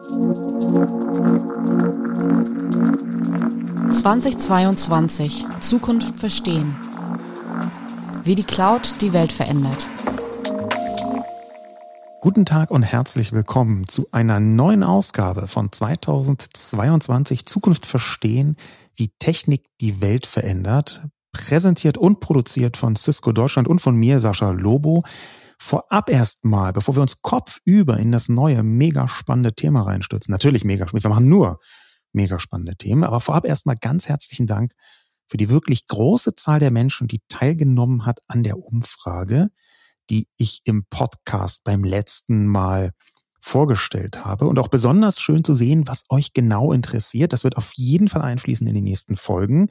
2022 Zukunft verstehen. Wie die Cloud die Welt verändert. Guten Tag und herzlich willkommen zu einer neuen Ausgabe von 2022 Zukunft verstehen, wie Technik die Welt verändert. Präsentiert und produziert von Cisco Deutschland und von mir, Sascha Lobo. Vorab erstmal, bevor wir uns kopfüber in das neue, mega spannende Thema reinstürzen. Natürlich mega spannend. Wir machen nur mega spannende Themen. Aber vorab erstmal ganz herzlichen Dank für die wirklich große Zahl der Menschen, die teilgenommen hat an der Umfrage, die ich im Podcast beim letzten Mal vorgestellt habe. Und auch besonders schön zu sehen, was euch genau interessiert. Das wird auf jeden Fall einfließen in die nächsten Folgen.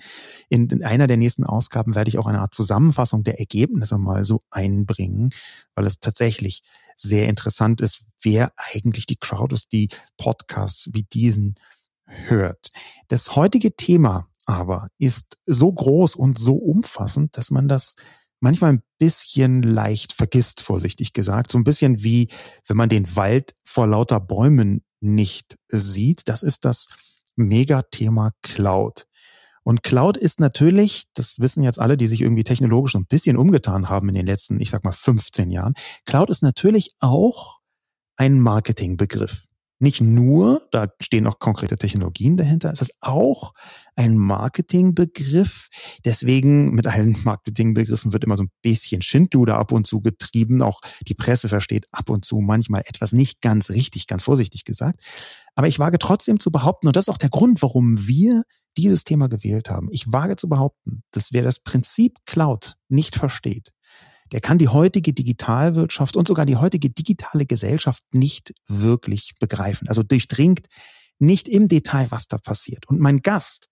In, in einer der nächsten Ausgaben werde ich auch eine Art Zusammenfassung der Ergebnisse mal so einbringen, weil es tatsächlich sehr interessant ist, wer eigentlich die Crowd ist, die Podcasts wie diesen hört. Das heutige Thema aber ist so groß und so umfassend, dass man das manchmal ein bisschen leicht vergisst, vorsichtig gesagt. So ein bisschen wie, wenn man den Wald vor lauter Bäumen nicht sieht. Das ist das Megathema Cloud. Und Cloud ist natürlich, das wissen jetzt alle, die sich irgendwie technologisch ein bisschen umgetan haben in den letzten, ich sag mal, 15 Jahren. Cloud ist natürlich auch ein Marketingbegriff nicht nur, da stehen auch konkrete Technologien dahinter, es ist auch ein Marketingbegriff. Deswegen mit allen Marketingbegriffen wird immer so ein bisschen Schindluder ab und zu getrieben. Auch die Presse versteht ab und zu manchmal etwas nicht ganz richtig, ganz vorsichtig gesagt. Aber ich wage trotzdem zu behaupten, und das ist auch der Grund, warum wir dieses Thema gewählt haben. Ich wage zu behaupten, dass wer das Prinzip Cloud nicht versteht, der kann die heutige Digitalwirtschaft und sogar die heutige digitale Gesellschaft nicht wirklich begreifen. Also durchdringt nicht im Detail, was da passiert. Und mein Gast,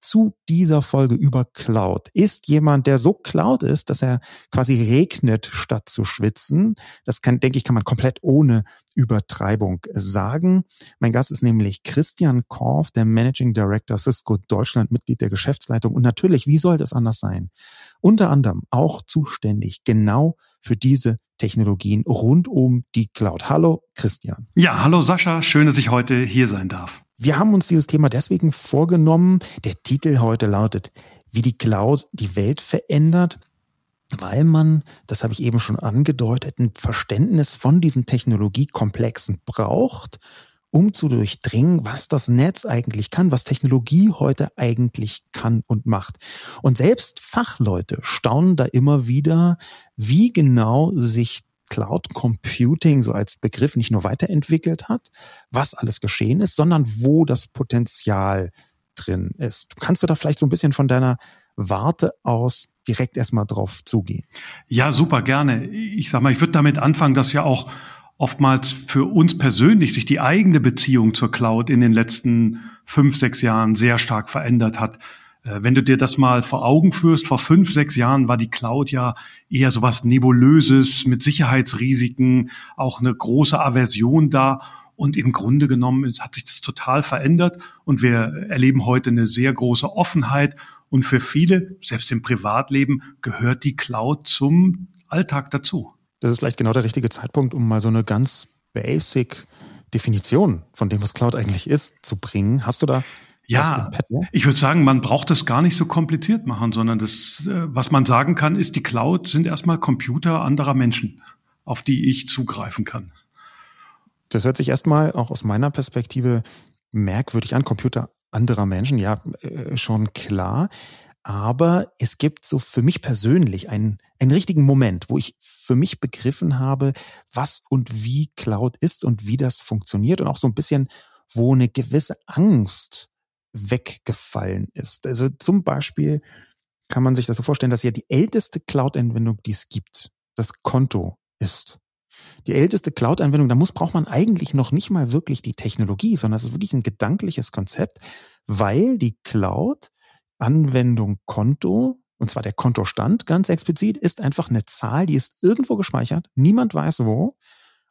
zu dieser Folge über Cloud ist jemand, der so Cloud ist, dass er quasi regnet statt zu schwitzen. Das kann, denke ich, kann man komplett ohne Übertreibung sagen. Mein Gast ist nämlich Christian Korf, der Managing Director Cisco Deutschland, Mitglied der Geschäftsleitung und natürlich, wie soll das anders sein? Unter anderem auch zuständig genau für diese Technologien rund um die Cloud. Hallo, Christian. Ja, hallo Sascha, schön, dass ich heute hier sein darf. Wir haben uns dieses Thema deswegen vorgenommen. Der Titel heute lautet, wie die Cloud die Welt verändert, weil man, das habe ich eben schon angedeutet, ein Verständnis von diesen Technologiekomplexen braucht, um zu durchdringen, was das Netz eigentlich kann, was Technologie heute eigentlich kann und macht. Und selbst Fachleute staunen da immer wieder, wie genau sich Cloud Computing so als Begriff nicht nur weiterentwickelt hat, was alles geschehen ist, sondern wo das Potenzial drin ist. Kannst du da vielleicht so ein bisschen von deiner Warte aus direkt erstmal drauf zugehen? Ja, super gerne. Ich sag mal, ich würde damit anfangen, dass ja auch oftmals für uns persönlich sich die eigene Beziehung zur Cloud in den letzten fünf, sechs Jahren sehr stark verändert hat. Äh, wenn du dir das mal vor Augen führst, vor fünf, sechs Jahren war die Cloud ja eher sowas Nebulöses mit Sicherheitsrisiken, auch eine große Aversion da. Und im Grunde genommen hat sich das total verändert und wir erleben heute eine sehr große Offenheit. Und für viele, selbst im Privatleben, gehört die Cloud zum Alltag dazu. Das ist vielleicht genau der richtige Zeitpunkt, um mal so eine ganz basic Definition von dem, was Cloud eigentlich ist, zu bringen. Hast du da ja, ich würde sagen, man braucht es gar nicht so kompliziert machen, sondern das, äh, was man sagen kann, ist, die Cloud sind erstmal Computer anderer Menschen, auf die ich zugreifen kann. Das hört sich erstmal auch aus meiner Perspektive merkwürdig an, Computer anderer Menschen, ja, äh, schon klar. Aber es gibt so für mich persönlich einen, einen richtigen Moment, wo ich für mich begriffen habe, was und wie Cloud ist und wie das funktioniert und auch so ein bisschen, wo eine gewisse Angst weggefallen ist. Also zum Beispiel kann man sich das so vorstellen, dass ja die älteste Cloud-Anwendung, die es gibt, das Konto ist. Die älteste Cloud-Anwendung, da muss, braucht man eigentlich noch nicht mal wirklich die Technologie, sondern es ist wirklich ein gedankliches Konzept, weil die Cloud-Anwendung Konto, und zwar der Kontostand ganz explizit, ist einfach eine Zahl, die ist irgendwo gespeichert, niemand weiß wo,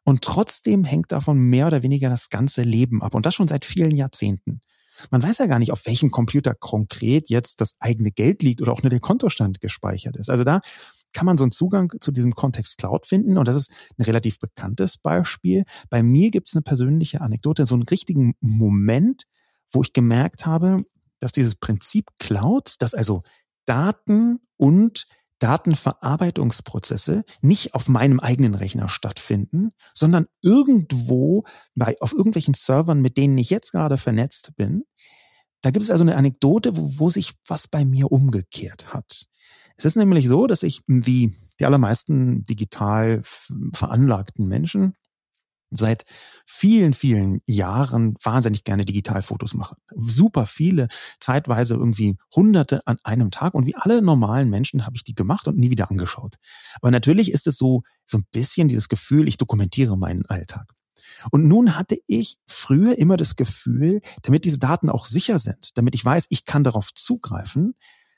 und trotzdem hängt davon mehr oder weniger das ganze Leben ab. Und das schon seit vielen Jahrzehnten. Man weiß ja gar nicht, auf welchem Computer konkret jetzt das eigene Geld liegt oder auch nur der Kontostand gespeichert ist. Also da kann man so einen Zugang zu diesem Kontext Cloud finden. Und das ist ein relativ bekanntes Beispiel. Bei mir gibt es eine persönliche Anekdote, so einen richtigen Moment, wo ich gemerkt habe, dass dieses Prinzip Cloud, dass also Daten und Datenverarbeitungsprozesse nicht auf meinem eigenen Rechner stattfinden, sondern irgendwo bei, auf irgendwelchen Servern, mit denen ich jetzt gerade vernetzt bin. Da gibt es also eine Anekdote, wo, wo sich was bei mir umgekehrt hat. Es ist nämlich so, dass ich wie die allermeisten digital veranlagten Menschen seit vielen, vielen Jahren wahnsinnig gerne Digitalfotos mache. Super viele, zeitweise irgendwie hunderte an einem Tag. Und wie alle normalen Menschen habe ich die gemacht und nie wieder angeschaut. Aber natürlich ist es so, so ein bisschen dieses Gefühl, ich dokumentiere meinen Alltag. Und nun hatte ich früher immer das Gefühl, damit diese Daten auch sicher sind, damit ich weiß, ich kann darauf zugreifen,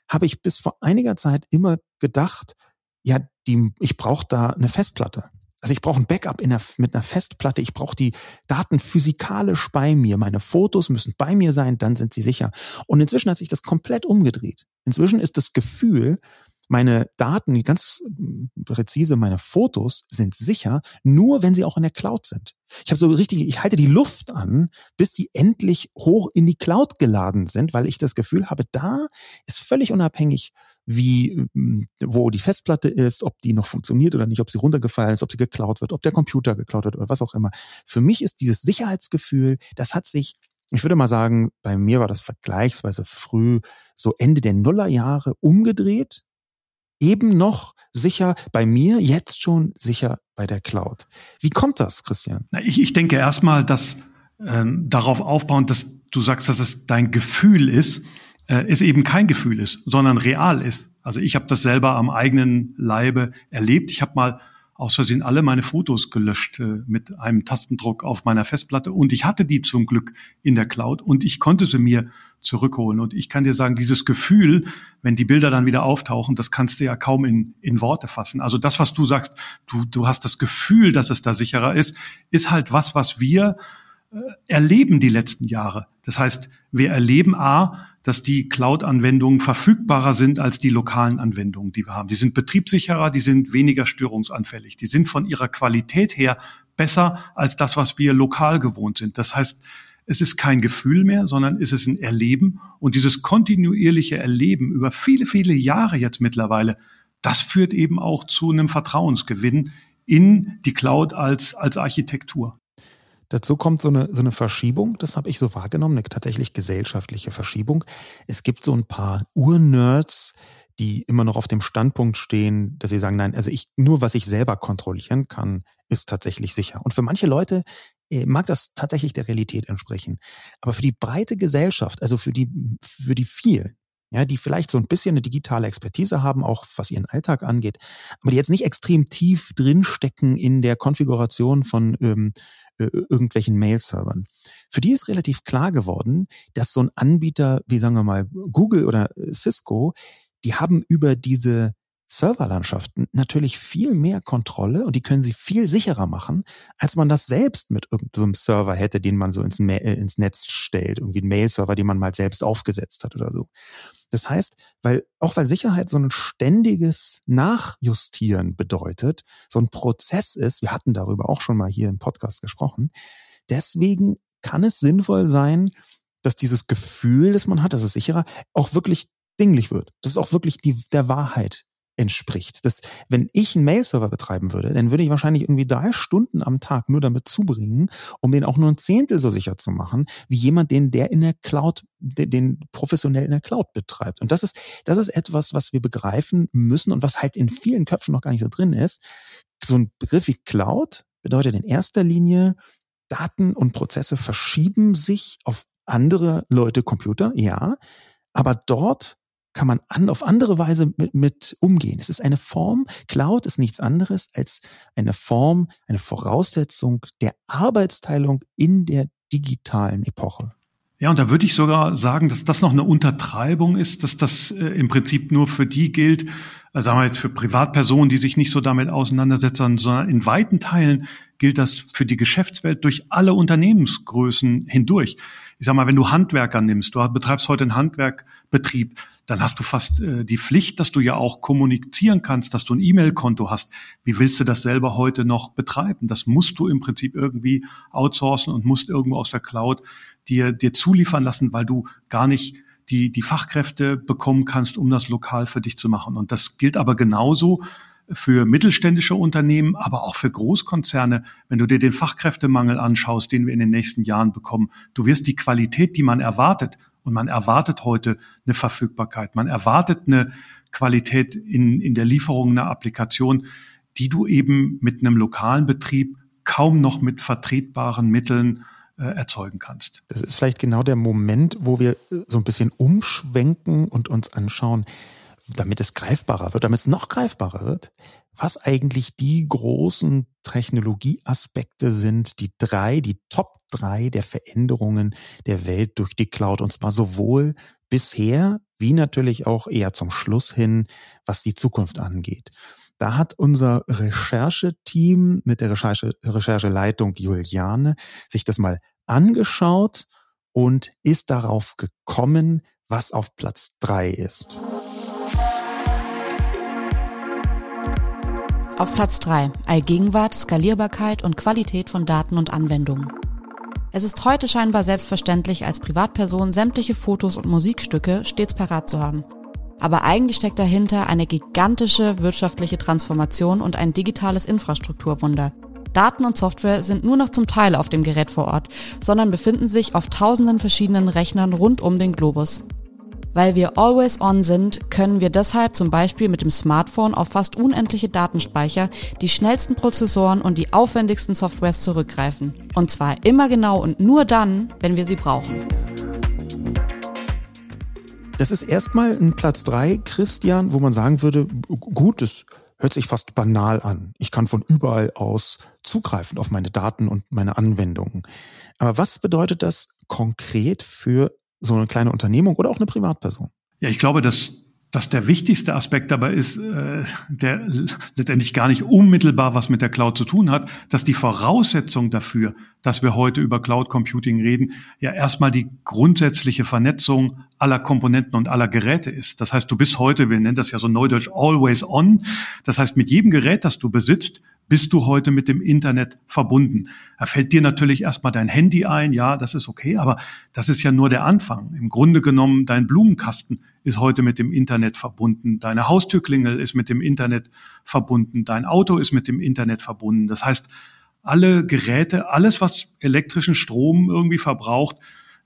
habe ich bis vor einiger Zeit immer gedacht, ja, die, ich brauche da eine Festplatte. Also ich brauche ein Backup der, mit einer Festplatte. Ich brauche die Daten physikalisch bei mir. Meine Fotos müssen bei mir sein, dann sind sie sicher. Und inzwischen hat sich das komplett umgedreht. Inzwischen ist das Gefühl, meine Daten, ganz präzise meine Fotos sind sicher, nur wenn sie auch in der Cloud sind. Ich habe so richtig, ich halte die Luft an, bis sie endlich hoch in die Cloud geladen sind, weil ich das Gefühl habe, da ist völlig unabhängig, wie, wo die Festplatte ist, ob die noch funktioniert oder nicht, ob sie runtergefallen ist, ob sie geklaut wird, ob der Computer geklaut wird oder was auch immer. Für mich ist dieses Sicherheitsgefühl, das hat sich ich würde mal sagen, bei mir war das vergleichsweise früh, so Ende der Nullerjahre umgedreht eben noch sicher bei mir, jetzt schon sicher bei der Cloud. Wie kommt das, Christian? Ich, ich denke erstmal, dass ähm, darauf aufbauend, dass du sagst, dass es dein Gefühl ist, äh, es eben kein Gefühl ist, sondern real ist. Also ich habe das selber am eigenen Leibe erlebt. Ich habe mal aus Versehen alle meine Fotos gelöscht äh, mit einem Tastendruck auf meiner Festplatte und ich hatte die zum Glück in der Cloud und ich konnte sie mir zurückholen. Und ich kann dir sagen, dieses Gefühl, wenn die Bilder dann wieder auftauchen, das kannst du ja kaum in, in Worte fassen. Also das, was du sagst, du, du hast das Gefühl, dass es da sicherer ist, ist halt was, was wir äh, erleben die letzten Jahre. Das heißt, wir erleben A, dass die Cloud-Anwendungen verfügbarer sind als die lokalen Anwendungen, die wir haben. Die sind betriebssicherer, die sind weniger störungsanfällig, die sind von ihrer Qualität her besser als das, was wir lokal gewohnt sind. Das heißt, es ist kein Gefühl mehr, sondern es ist ein Erleben. Und dieses kontinuierliche Erleben über viele, viele Jahre jetzt mittlerweile, das führt eben auch zu einem Vertrauensgewinn in die Cloud als, als Architektur. Dazu kommt so eine, so eine Verschiebung, das habe ich so wahrgenommen, eine tatsächlich gesellschaftliche Verschiebung. Es gibt so ein paar Urnerds, die immer noch auf dem Standpunkt stehen, dass sie sagen, nein, also ich, nur was ich selber kontrollieren kann, ist tatsächlich sicher. Und für manche Leute mag das tatsächlich der Realität entsprechen. Aber für die breite Gesellschaft, also für die, für die vielen, ja, die vielleicht so ein bisschen eine digitale Expertise haben, auch was ihren Alltag angeht, aber die jetzt nicht extrem tief drinstecken in der Konfiguration von ähm, äh, irgendwelchen Mail-Servern. Für die ist relativ klar geworden, dass so ein Anbieter wie sagen wir mal Google oder Cisco, die haben über diese Serverlandschaften natürlich viel mehr Kontrolle und die können sie viel sicherer machen, als man das selbst mit irgendeinem Server hätte, den man so ins, Ma äh, ins Netz stellt, irgendwie ein Mail-Server, den man mal selbst aufgesetzt hat oder so. Das heißt, weil, auch weil Sicherheit so ein ständiges Nachjustieren bedeutet, so ein Prozess ist, wir hatten darüber auch schon mal hier im Podcast gesprochen, deswegen kann es sinnvoll sein, dass dieses Gefühl, das man hat, das ist sicherer, auch wirklich dinglich wird. Das ist auch wirklich die, der Wahrheit entspricht. Das, wenn ich einen Mail-Server betreiben würde, dann würde ich wahrscheinlich irgendwie drei Stunden am Tag nur damit zubringen, um den auch nur ein Zehntel so sicher zu machen, wie jemand, den der in der Cloud, den, den professionell in der Cloud betreibt. Und das ist, das ist etwas, was wir begreifen müssen und was halt in vielen Köpfen noch gar nicht so drin ist. So ein Begriff wie Cloud bedeutet in erster Linie, Daten und Prozesse verschieben sich auf andere Leute Computer, ja, aber dort kann man an, auf andere Weise mit, mit umgehen. Es ist eine Form, Cloud ist nichts anderes als eine Form, eine Voraussetzung der Arbeitsteilung in der digitalen Epoche. Ja, und da würde ich sogar sagen, dass das noch eine Untertreibung ist, dass das äh, im Prinzip nur für die gilt, also sagen wir jetzt für Privatpersonen, die sich nicht so damit auseinandersetzen, sondern in weiten Teilen gilt das für die Geschäftswelt durch alle Unternehmensgrößen hindurch. Ich sag mal, wenn du Handwerker nimmst, du betreibst heute einen Handwerkbetrieb, dann hast du fast äh, die Pflicht, dass du ja auch kommunizieren kannst, dass du ein E-Mail-Konto hast. Wie willst du das selber heute noch betreiben? Das musst du im Prinzip irgendwie outsourcen und musst irgendwo aus der Cloud dir, dir zuliefern lassen, weil du gar nicht die, die Fachkräfte bekommen kannst, um das lokal für dich zu machen. Und das gilt aber genauso für mittelständische Unternehmen, aber auch für Großkonzerne, wenn du dir den Fachkräftemangel anschaust, den wir in den nächsten Jahren bekommen. Du wirst die Qualität, die man erwartet, und man erwartet heute eine Verfügbarkeit, man erwartet eine Qualität in, in der Lieferung einer Applikation, die du eben mit einem lokalen Betrieb kaum noch mit vertretbaren Mitteln äh, erzeugen kannst. Das ist vielleicht genau der Moment, wo wir so ein bisschen umschwenken und uns anschauen, damit es greifbarer wird, damit es noch greifbarer wird, was eigentlich die großen Technologieaspekte sind, die drei, die Top drei der Veränderungen der Welt durch die Cloud. Und zwar sowohl bisher wie natürlich auch eher zum Schluss hin, was die Zukunft angeht. Da hat unser Rechercheteam mit der Recherche, Rechercheleitung Juliane sich das mal angeschaut und ist darauf gekommen, was auf Platz drei ist. Auf Platz 3 Allgegenwart, Skalierbarkeit und Qualität von Daten und Anwendungen. Es ist heute scheinbar selbstverständlich, als Privatperson sämtliche Fotos und Musikstücke stets parat zu haben. Aber eigentlich steckt dahinter eine gigantische wirtschaftliche Transformation und ein digitales Infrastrukturwunder. Daten und Software sind nur noch zum Teil auf dem Gerät vor Ort, sondern befinden sich auf tausenden verschiedenen Rechnern rund um den Globus. Weil wir always on sind, können wir deshalb zum Beispiel mit dem Smartphone auf fast unendliche Datenspeicher, die schnellsten Prozessoren und die aufwendigsten Softwares zurückgreifen. Und zwar immer genau und nur dann, wenn wir sie brauchen. Das ist erstmal ein Platz drei, Christian, wo man sagen würde, gut, das hört sich fast banal an. Ich kann von überall aus zugreifen auf meine Daten und meine Anwendungen. Aber was bedeutet das konkret für so eine kleine Unternehmung oder auch eine Privatperson? Ja, ich glaube, dass dass der wichtigste Aspekt dabei ist, äh, der letztendlich gar nicht unmittelbar was mit der Cloud zu tun hat, dass die Voraussetzung dafür, dass wir heute über Cloud Computing reden, ja erstmal die grundsätzliche Vernetzung aller Komponenten und aller Geräte ist. Das heißt, du bist heute, wir nennen das ja so neudeutsch, always on. Das heißt, mit jedem Gerät, das du besitzt, bist du heute mit dem Internet verbunden. Da fällt dir natürlich erstmal dein Handy ein, ja, das ist okay, aber das ist ja nur der Anfang. Im Grunde genommen, dein Blumenkasten ist heute mit dem Internet verbunden, deine Haustürklingel ist mit dem Internet verbunden, dein Auto ist mit dem Internet verbunden. Das heißt, alle Geräte, alles, was elektrischen Strom irgendwie verbraucht,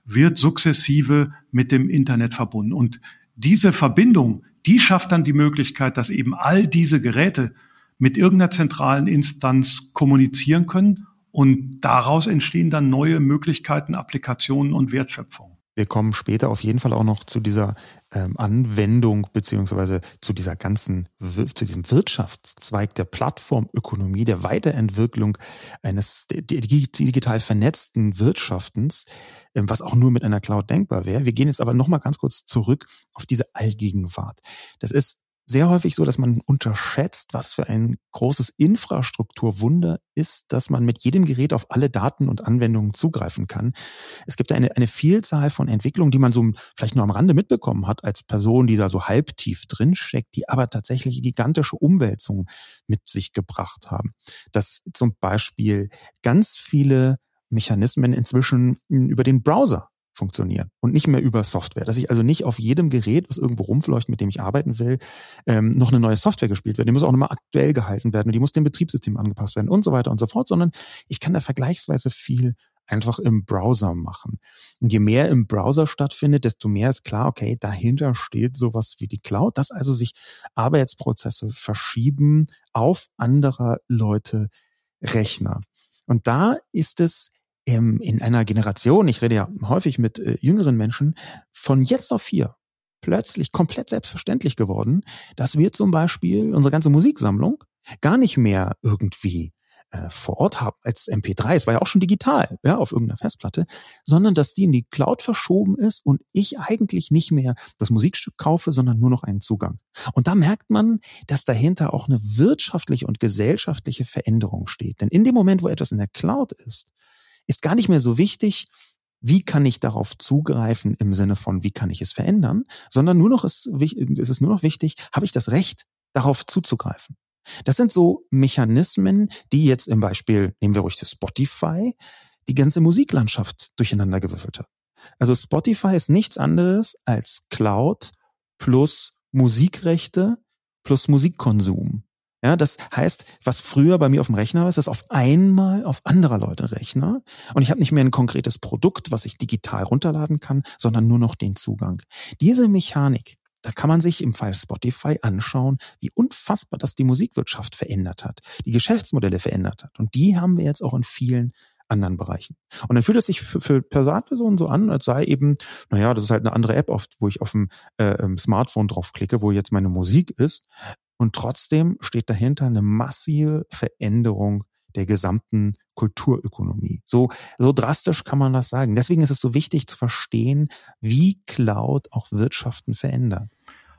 wird sukzessive mit dem Internet verbunden. Und diese Verbindung, die schafft dann die Möglichkeit, dass eben all diese Geräte mit irgendeiner zentralen Instanz kommunizieren können und daraus entstehen dann neue Möglichkeiten, Applikationen und Wertschöpfung. Wir kommen später auf jeden Fall auch noch zu dieser ähm, Anwendung beziehungsweise zu dieser ganzen, zu diesem Wirtschaftszweig der Plattformökonomie, der Weiterentwicklung eines digital vernetzten Wirtschaftens, ähm, was auch nur mit einer Cloud denkbar wäre. Wir gehen jetzt aber nochmal ganz kurz zurück auf diese Allgegenwart. Das ist sehr häufig so, dass man unterschätzt, was für ein großes Infrastrukturwunder ist, dass man mit jedem Gerät auf alle Daten und Anwendungen zugreifen kann. Es gibt eine, eine Vielzahl von Entwicklungen, die man so vielleicht nur am Rande mitbekommen hat als Person, die da so halbtief drinsteckt, die aber tatsächlich gigantische Umwälzungen mit sich gebracht haben. Dass zum Beispiel ganz viele Mechanismen inzwischen über den Browser funktionieren und nicht mehr über Software. Dass ich also nicht auf jedem Gerät, was irgendwo rumfleucht, mit dem ich arbeiten will, ähm, noch eine neue Software gespielt wird. Die muss auch nochmal aktuell gehalten werden und die muss dem Betriebssystem angepasst werden und so weiter und so fort, sondern ich kann da vergleichsweise viel einfach im Browser machen. Und je mehr im Browser stattfindet, desto mehr ist klar, okay, dahinter steht sowas wie die Cloud, dass also sich Arbeitsprozesse verschieben auf anderer Leute Rechner. Und da ist es ähm, in einer Generation, ich rede ja häufig mit äh, jüngeren Menschen, von jetzt auf hier plötzlich komplett selbstverständlich geworden, dass wir zum Beispiel unsere ganze Musiksammlung gar nicht mehr irgendwie äh, vor Ort haben als MP3. Es war ja auch schon digital, ja, auf irgendeiner Festplatte, sondern dass die in die Cloud verschoben ist und ich eigentlich nicht mehr das Musikstück kaufe, sondern nur noch einen Zugang. Und da merkt man, dass dahinter auch eine wirtschaftliche und gesellschaftliche Veränderung steht. Denn in dem Moment, wo etwas in der Cloud ist, ist gar nicht mehr so wichtig, wie kann ich darauf zugreifen im Sinne von, wie kann ich es verändern, sondern nur noch ist, ist es nur noch wichtig, habe ich das Recht, darauf zuzugreifen. Das sind so Mechanismen, die jetzt im Beispiel, nehmen wir ruhig das Spotify, die ganze Musiklandschaft durcheinander gewürfelt hat. Also Spotify ist nichts anderes als Cloud plus Musikrechte plus Musikkonsum. Ja, das heißt, was früher bei mir auf dem Rechner war, ist das auf einmal auf anderer Leute Rechner und ich habe nicht mehr ein konkretes Produkt, was ich digital runterladen kann, sondern nur noch den Zugang. Diese Mechanik, da kann man sich im Fall Spotify anschauen, wie unfassbar das die Musikwirtschaft verändert hat, die Geschäftsmodelle verändert hat. Und die haben wir jetzt auch in vielen anderen Bereichen. Und dann fühlt es sich für, für Privatpersonen so an, als sei eben, naja, das ist halt eine andere App, oft, wo ich auf dem äh, ähm, Smartphone draufklicke, wo jetzt meine Musik ist. Und trotzdem steht dahinter eine massive Veränderung der gesamten Kulturökonomie. So, so drastisch kann man das sagen. Deswegen ist es so wichtig zu verstehen, wie Cloud auch Wirtschaften verändert.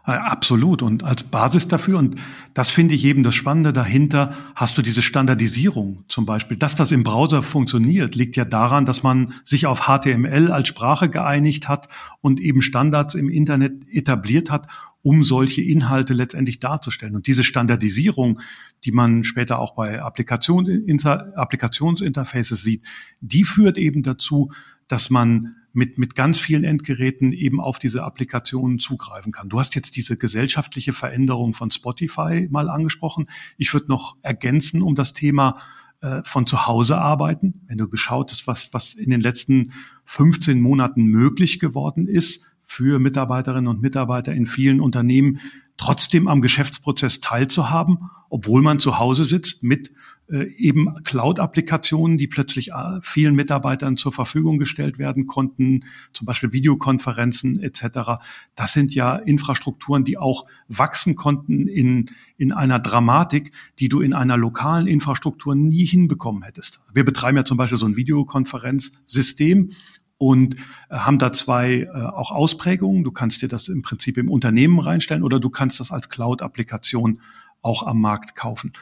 Äh, absolut. Und als Basis dafür, und das finde ich eben das Spannende dahinter, hast du diese Standardisierung zum Beispiel. Dass das im Browser funktioniert, liegt ja daran, dass man sich auf HTML als Sprache geeinigt hat und eben Standards im Internet etabliert hat, um solche Inhalte letztendlich darzustellen. Und diese Standardisierung, die man später auch bei Applikationsinterfaces sieht, die führt eben dazu, dass man mit, mit ganz vielen Endgeräten eben auf diese Applikationen zugreifen kann. Du hast jetzt diese gesellschaftliche Veränderung von Spotify mal angesprochen. Ich würde noch ergänzen um das Thema äh, von zu Hause arbeiten. Wenn du geschaut hast, was, was in den letzten 15 Monaten möglich geworden ist für Mitarbeiterinnen und Mitarbeiter in vielen Unternehmen, trotzdem am Geschäftsprozess teilzuhaben, obwohl man zu Hause sitzt mit äh, eben Cloud-Applikationen, die plötzlich äh, vielen Mitarbeitern zur Verfügung gestellt werden konnten, zum Beispiel Videokonferenzen etc. Das sind ja Infrastrukturen, die auch wachsen konnten in, in einer Dramatik, die du in einer lokalen Infrastruktur nie hinbekommen hättest. Wir betreiben ja zum Beispiel so ein Videokonferenzsystem und äh, haben da zwei äh, auch Ausprägungen. Du kannst dir das im Prinzip im Unternehmen reinstellen oder du kannst das als Cloud-Applikation auch am Markt kaufen.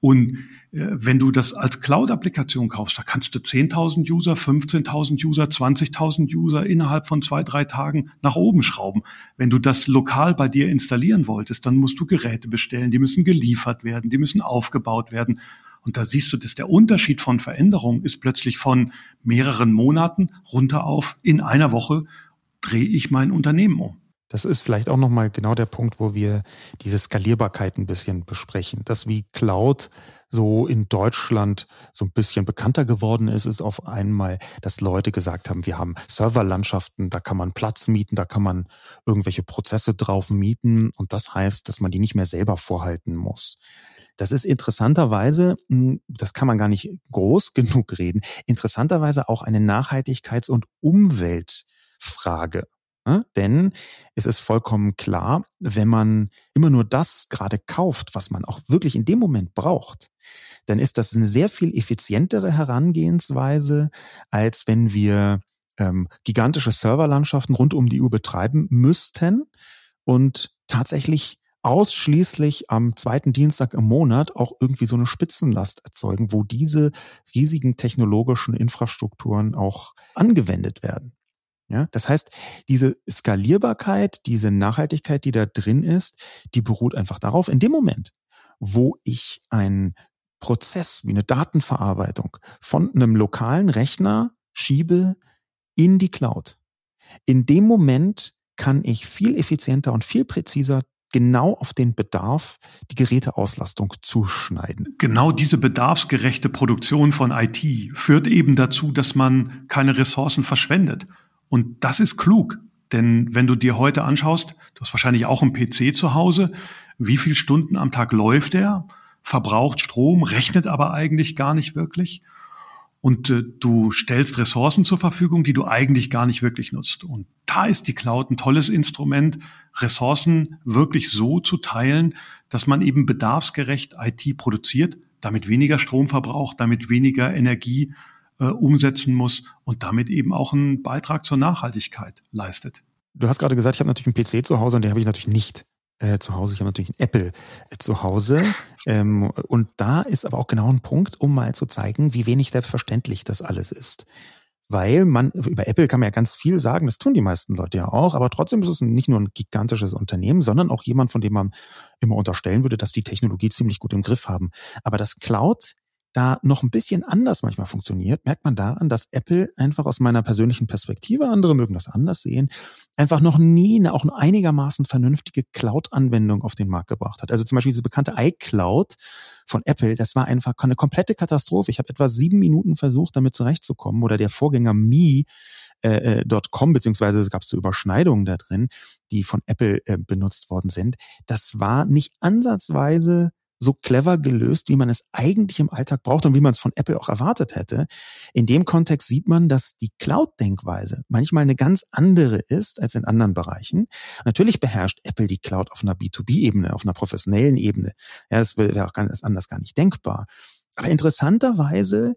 Und äh, wenn du das als Cloud-Applikation kaufst, da kannst du 10.000 User, 15.000 User, 20.000 User innerhalb von zwei, drei Tagen nach oben schrauben. Wenn du das lokal bei dir installieren wolltest, dann musst du Geräte bestellen, die müssen geliefert werden, die müssen aufgebaut werden. Und da siehst du, dass der Unterschied von Veränderung ist plötzlich von mehreren Monaten runter auf in einer Woche drehe ich mein Unternehmen um. Das ist vielleicht auch nochmal genau der Punkt, wo wir diese Skalierbarkeit ein bisschen besprechen. Das wie Cloud so in Deutschland so ein bisschen bekannter geworden ist, ist auf einmal, dass Leute gesagt haben, wir haben Serverlandschaften, da kann man Platz mieten, da kann man irgendwelche Prozesse drauf mieten und das heißt, dass man die nicht mehr selber vorhalten muss. Das ist interessanterweise, hm, das kann man gar nicht groß genug reden, interessanterweise auch eine Nachhaltigkeits- und Umweltfrage. Denn es ist vollkommen klar, wenn man immer nur das gerade kauft, was man auch wirklich in dem Moment braucht, dann ist das eine sehr viel effizientere Herangehensweise, als wenn wir ähm, gigantische Serverlandschaften rund um die Uhr betreiben müssten und tatsächlich ausschließlich am zweiten Dienstag im Monat auch irgendwie so eine Spitzenlast erzeugen, wo diese riesigen technologischen Infrastrukturen auch angewendet werden. Ja, das heißt, diese Skalierbarkeit, diese Nachhaltigkeit, die da drin ist, die beruht einfach darauf, in dem Moment, wo ich einen Prozess wie eine Datenverarbeitung von einem lokalen Rechner schiebe in die Cloud. In dem Moment kann ich viel effizienter und viel präziser genau auf den Bedarf die Geräteauslastung zuschneiden. Genau diese bedarfsgerechte Produktion von IT führt eben dazu, dass man keine Ressourcen verschwendet. Und das ist klug, denn wenn du dir heute anschaust, du hast wahrscheinlich auch einen PC zu Hause, wie viele Stunden am Tag läuft er, verbraucht Strom, rechnet aber eigentlich gar nicht wirklich und äh, du stellst Ressourcen zur Verfügung, die du eigentlich gar nicht wirklich nutzt. Und da ist die Cloud ein tolles Instrument, Ressourcen wirklich so zu teilen, dass man eben bedarfsgerecht IT produziert, damit weniger Strom verbraucht, damit weniger Energie äh, umsetzen muss und damit eben auch einen Beitrag zur Nachhaltigkeit leistet. Du hast gerade gesagt, ich habe natürlich einen PC zu Hause und den habe ich natürlich nicht äh, zu Hause. Ich habe natürlich ein Apple äh, zu Hause. Ähm, und da ist aber auch genau ein Punkt, um mal zu zeigen, wie wenig selbstverständlich das alles ist. weil man, über Apple kann man ja ganz viel sagen, das tun die meisten Leute ja auch, aber trotzdem ist es nicht nur ein gigantisches Unternehmen, sondern auch jemand, von dem man immer unterstellen würde, dass die Technologie ziemlich gut im Griff haben. Aber das Cloud da noch ein bisschen anders manchmal funktioniert, merkt man daran, dass Apple einfach aus meiner persönlichen Perspektive, andere mögen das anders sehen, einfach noch nie eine auch eine einigermaßen vernünftige Cloud-Anwendung auf den Markt gebracht hat. Also zum Beispiel diese bekannte iCloud von Apple, das war einfach eine komplette Katastrophe. Ich habe etwa sieben Minuten versucht, damit zurechtzukommen. Oder der Vorgänger Me, äh, äh .com, beziehungsweise es gab so Überschneidungen da drin, die von Apple äh, benutzt worden sind. Das war nicht ansatzweise so clever gelöst, wie man es eigentlich im Alltag braucht und wie man es von Apple auch erwartet hätte. In dem Kontext sieht man, dass die Cloud-Denkweise manchmal eine ganz andere ist als in anderen Bereichen. Natürlich beherrscht Apple die Cloud auf einer B2B-Ebene, auf einer professionellen Ebene. Ja, das wäre auch ganz anders gar nicht denkbar. Aber interessanterweise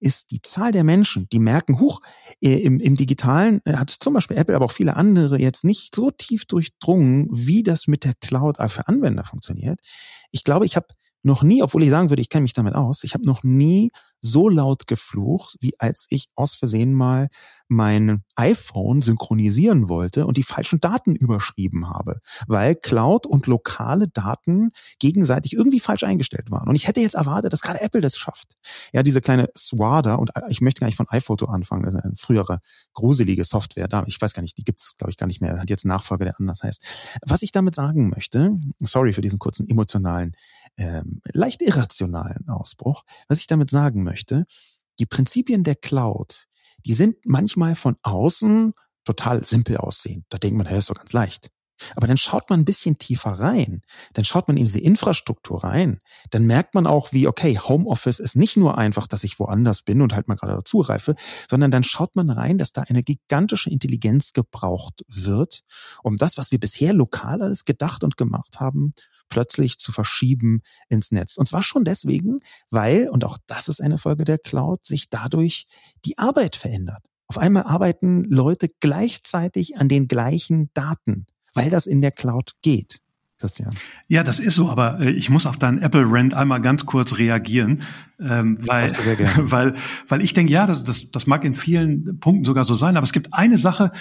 ist die Zahl der Menschen, die merken, huch, äh, im, im Digitalen äh, hat zum Beispiel Apple, aber auch viele andere jetzt nicht so tief durchdrungen, wie das mit der Cloud für Anwender funktioniert. Ich glaube, ich habe noch nie, obwohl ich sagen würde, ich kenne mich damit aus, ich habe noch nie so laut geflucht, wie als ich aus Versehen mal mein iPhone synchronisieren wollte und die falschen Daten überschrieben habe, weil Cloud und lokale Daten gegenseitig irgendwie falsch eingestellt waren. Und ich hätte jetzt erwartet, dass gerade Apple das schafft. Ja, diese kleine Swada, und ich möchte gar nicht von iPhoto anfangen, das ist eine frühere gruselige Software da. Ich weiß gar nicht, die gibt's glaube ich, gar nicht mehr. Hat jetzt Nachfolger, der anders heißt. Was ich damit sagen möchte, sorry für diesen kurzen emotionalen, ähm, leicht irrationalen Ausbruch, was ich damit sagen möchte, die Prinzipien der Cloud, die sind manchmal von außen total simpel aussehen. Da denkt man, hey, ist doch ganz leicht. Aber dann schaut man ein bisschen tiefer rein. Dann schaut man in diese Infrastruktur rein. Dann merkt man auch, wie, okay, Homeoffice ist nicht nur einfach, dass ich woanders bin und halt mal gerade dazu reife, sondern dann schaut man rein, dass da eine gigantische Intelligenz gebraucht wird, um das, was wir bisher lokal alles gedacht und gemacht haben, plötzlich zu verschieben ins Netz. Und zwar schon deswegen, weil, und auch das ist eine Folge der Cloud, sich dadurch die Arbeit verändert. Auf einmal arbeiten Leute gleichzeitig an den gleichen Daten, weil das in der Cloud geht. Christian. Ja, das ist so, aber äh, ich muss auf deinen Apple-Rant einmal ganz kurz reagieren, ähm, weil, weil, weil ich denke, ja, das, das, das mag in vielen Punkten sogar so sein, aber es gibt eine Sache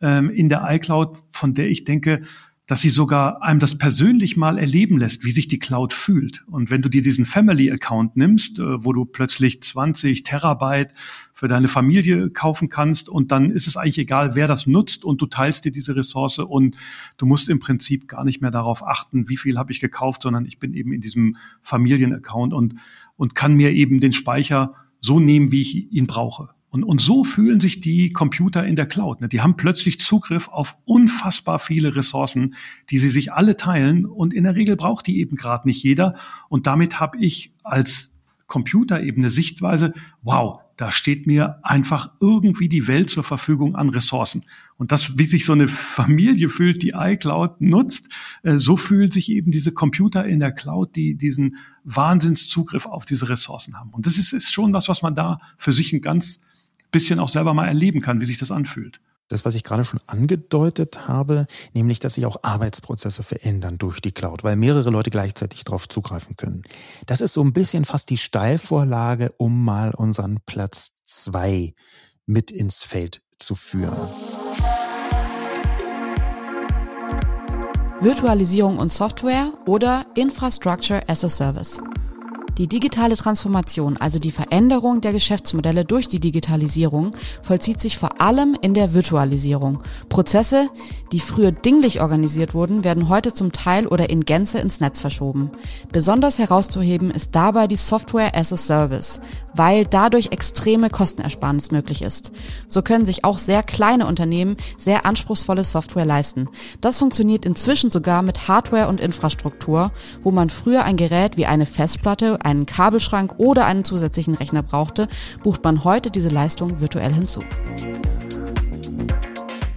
ähm, in der iCloud, von der ich denke, dass sie sogar einem das persönlich mal erleben lässt, wie sich die Cloud fühlt. Und wenn du dir diesen Family Account nimmst, äh, wo du plötzlich 20 Terabyte für deine Familie kaufen kannst und dann ist es eigentlich egal, wer das nutzt und du teilst dir diese Ressource und du musst im Prinzip gar nicht mehr darauf achten, wie viel habe ich gekauft, sondern ich bin eben in diesem Familienaccount und, und kann mir eben den Speicher so nehmen, wie ich ihn brauche. Und, und so fühlen sich die Computer in der Cloud. Ne? Die haben plötzlich Zugriff auf unfassbar viele Ressourcen, die sie sich alle teilen. Und in der Regel braucht die eben gerade nicht jeder. Und damit habe ich als Computer eben eine Sichtweise, wow, da steht mir einfach irgendwie die Welt zur Verfügung an Ressourcen. Und das, wie sich so eine Familie fühlt, die iCloud nutzt, äh, so fühlen sich eben diese Computer in der Cloud, die diesen Wahnsinnszugriff auf diese Ressourcen haben. Und das ist, ist schon was, was man da für sich ein ganz bisschen auch selber mal erleben kann, wie sich das anfühlt. Das, was ich gerade schon angedeutet habe, nämlich, dass sich auch Arbeitsprozesse verändern durch die Cloud, weil mehrere Leute gleichzeitig darauf zugreifen können. Das ist so ein bisschen fast die Steilvorlage, um mal unseren Platz zwei mit ins Feld zu führen. Virtualisierung und Software oder Infrastructure as a Service. Die digitale Transformation, also die Veränderung der Geschäftsmodelle durch die Digitalisierung, vollzieht sich vor allem in der Virtualisierung. Prozesse, die früher dinglich organisiert wurden, werden heute zum Teil oder in Gänze ins Netz verschoben. Besonders herauszuheben ist dabei die Software as a Service, weil dadurch extreme Kostenersparnis möglich ist. So können sich auch sehr kleine Unternehmen sehr anspruchsvolle Software leisten. Das funktioniert inzwischen sogar mit Hardware und Infrastruktur, wo man früher ein Gerät wie eine Festplatte, einen Kabelschrank oder einen zusätzlichen Rechner brauchte, bucht man heute diese Leistung virtuell hinzu.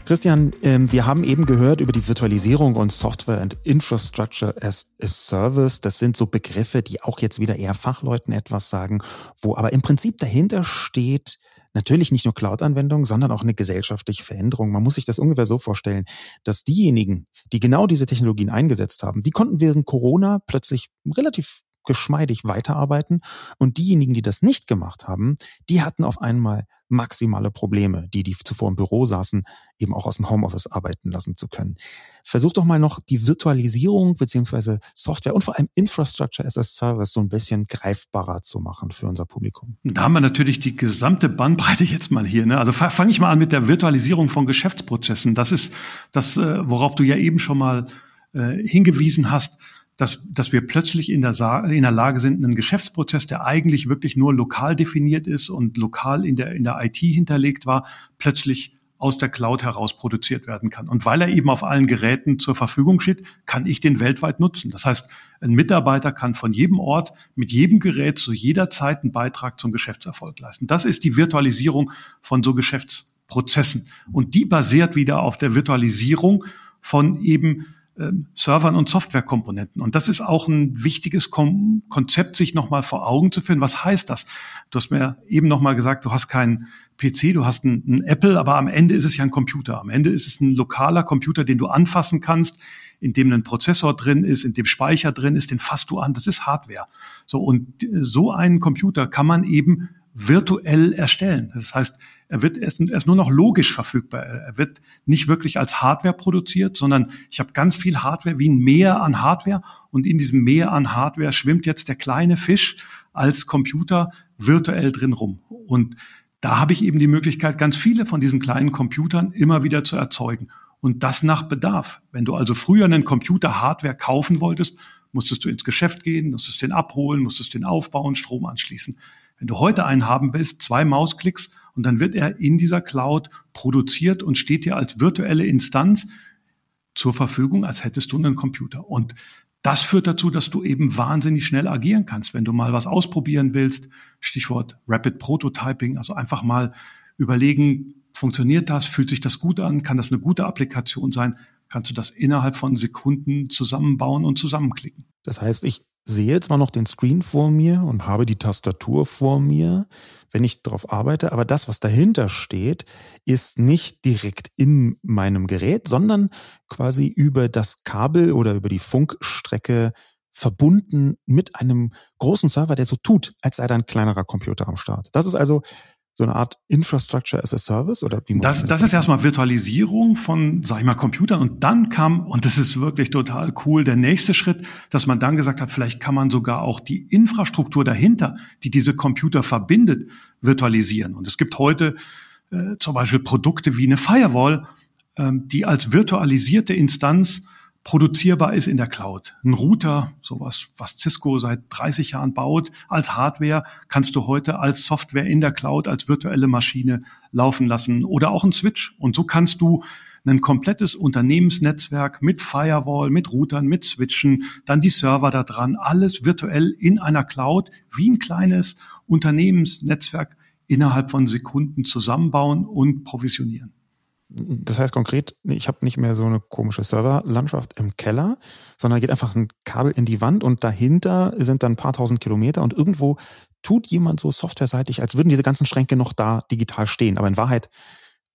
Christian, ähm, wir haben eben gehört über die Virtualisierung und Software and Infrastructure as a Service. Das sind so Begriffe, die auch jetzt wieder eher Fachleuten etwas sagen, wo aber im Prinzip dahinter steht, natürlich nicht nur Cloud-Anwendungen, sondern auch eine gesellschaftliche Veränderung. Man muss sich das ungefähr so vorstellen, dass diejenigen, die genau diese Technologien eingesetzt haben, die konnten während Corona plötzlich relativ geschmeidig weiterarbeiten. Und diejenigen, die das nicht gemacht haben, die hatten auf einmal maximale Probleme, die, die zuvor im Büro saßen, eben auch aus dem Homeoffice arbeiten lassen zu können. Versuch doch mal noch die Virtualisierung beziehungsweise Software und vor allem Infrastructure as a Service so ein bisschen greifbarer zu machen für unser Publikum. Da haben wir natürlich die gesamte Bandbreite jetzt mal hier. Ne? Also fange ich mal an mit der Virtualisierung von Geschäftsprozessen. Das ist das, äh, worauf du ja eben schon mal äh, hingewiesen hast dass, dass wir plötzlich in der, in der Lage sind, einen Geschäftsprozess, der eigentlich wirklich nur lokal definiert ist und lokal in der, in der IT hinterlegt war, plötzlich aus der Cloud heraus produziert werden kann. Und weil er eben auf allen Geräten zur Verfügung steht, kann ich den weltweit nutzen. Das heißt, ein Mitarbeiter kann von jedem Ort mit jedem Gerät zu jeder Zeit einen Beitrag zum Geschäftserfolg leisten. Das ist die Virtualisierung von so Geschäftsprozessen. Und die basiert wieder auf der Virtualisierung von eben ähm, Servern und Softwarekomponenten. Und das ist auch ein wichtiges Kom Konzept, sich nochmal vor Augen zu führen. Was heißt das? Du hast mir eben nochmal gesagt, du hast keinen PC, du hast einen Apple, aber am Ende ist es ja ein Computer. Am Ende ist es ein lokaler Computer, den du anfassen kannst, in dem ein Prozessor drin ist, in dem Speicher drin ist, den fasst du an. Das ist Hardware. So und so einen Computer kann man eben virtuell erstellen. Das heißt, er wird erst, erst nur noch logisch verfügbar. Er wird nicht wirklich als Hardware produziert, sondern ich habe ganz viel Hardware wie ein Meer an Hardware und in diesem Meer an Hardware schwimmt jetzt der kleine Fisch als Computer virtuell drin rum. Und da habe ich eben die Möglichkeit, ganz viele von diesen kleinen Computern immer wieder zu erzeugen. Und das nach Bedarf. Wenn du also früher einen Computer Hardware kaufen wolltest, musstest du ins Geschäft gehen, musstest den abholen, musstest den aufbauen, Strom anschließen. Wenn du heute einen haben willst, zwei Mausklicks und dann wird er in dieser Cloud produziert und steht dir als virtuelle Instanz zur Verfügung, als hättest du einen Computer. Und das führt dazu, dass du eben wahnsinnig schnell agieren kannst, wenn du mal was ausprobieren willst. Stichwort Rapid Prototyping, also einfach mal überlegen, funktioniert das, fühlt sich das gut an, kann das eine gute Applikation sein, kannst du das innerhalb von Sekunden zusammenbauen und zusammenklicken. Das heißt, ich sehe mal noch den Screen vor mir und habe die Tastatur vor mir, wenn ich darauf arbeite. Aber das, was dahinter steht, ist nicht direkt in meinem Gerät, sondern quasi über das Kabel oder über die Funkstrecke verbunden mit einem großen Server, der so tut, als sei da ein kleinerer Computer am Start. Das ist also so eine Art Infrastructure as a Service oder wie das, das ist erstmal Virtualisierung von, sag ich mal, Computern und dann kam, und das ist wirklich total cool, der nächste Schritt, dass man dann gesagt hat, vielleicht kann man sogar auch die Infrastruktur dahinter, die diese Computer verbindet, virtualisieren. Und es gibt heute äh, zum Beispiel Produkte wie eine Firewall, ähm, die als virtualisierte Instanz produzierbar ist in der Cloud. Ein Router, sowas, was Cisco seit 30 Jahren baut, als Hardware, kannst du heute als Software in der Cloud, als virtuelle Maschine laufen lassen oder auch ein Switch. Und so kannst du ein komplettes Unternehmensnetzwerk mit Firewall, mit Routern, mit Switchen, dann die Server da dran, alles virtuell in einer Cloud, wie ein kleines Unternehmensnetzwerk innerhalb von Sekunden zusammenbauen und provisionieren. Das heißt konkret, ich habe nicht mehr so eine komische Serverlandschaft im Keller, sondern geht einfach ein Kabel in die Wand und dahinter sind dann ein paar tausend Kilometer und irgendwo tut jemand so softwareseitig, als würden diese ganzen Schränke noch da digital stehen. Aber in Wahrheit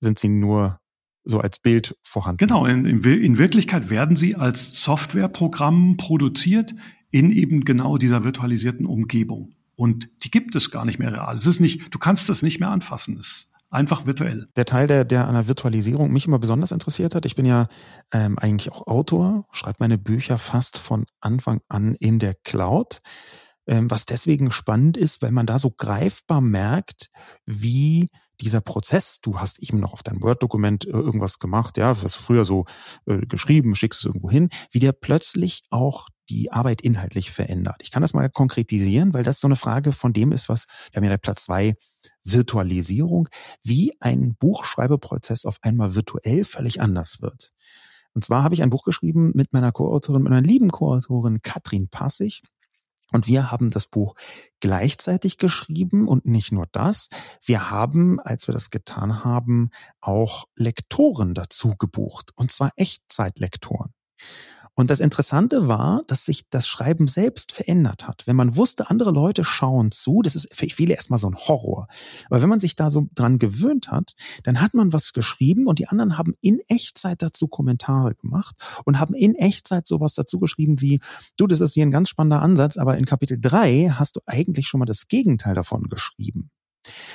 sind sie nur so als Bild vorhanden. Genau, in, in Wirklichkeit werden sie als Softwareprogramm produziert in eben genau dieser virtualisierten Umgebung. Und die gibt es gar nicht mehr real. Es ist nicht, du kannst das nicht mehr anfassen. Es einfach virtuell. Der Teil, der, der an der Virtualisierung mich immer besonders interessiert hat, ich bin ja ähm, eigentlich auch Autor, schreibe meine Bücher fast von Anfang an in der Cloud. Ähm, was deswegen spannend ist, weil man da so greifbar merkt, wie dieser Prozess, du hast eben noch auf dein Word-Dokument äh, irgendwas gemacht, ja, was früher so äh, geschrieben, schickst es irgendwo hin, wie der plötzlich auch die Arbeit inhaltlich verändert. Ich kann das mal konkretisieren, weil das so eine Frage von dem ist, was, wir haben ja Platz zwei Virtualisierung, wie ein Buchschreibeprozess auf einmal virtuell völlig anders wird. Und zwar habe ich ein Buch geschrieben mit meiner Co-Autorin, mit meiner lieben Co-Autorin Katrin Passig. Und wir haben das Buch gleichzeitig geschrieben und nicht nur das. Wir haben, als wir das getan haben, auch Lektoren dazu gebucht. Und zwar Echtzeitlektoren. Und das Interessante war, dass sich das Schreiben selbst verändert hat. Wenn man wusste, andere Leute schauen zu, das ist für viele erstmal so ein Horror. Aber wenn man sich da so dran gewöhnt hat, dann hat man was geschrieben und die anderen haben in Echtzeit dazu Kommentare gemacht und haben in Echtzeit sowas dazu geschrieben wie, du, das ist hier ein ganz spannender Ansatz, aber in Kapitel drei hast du eigentlich schon mal das Gegenteil davon geschrieben.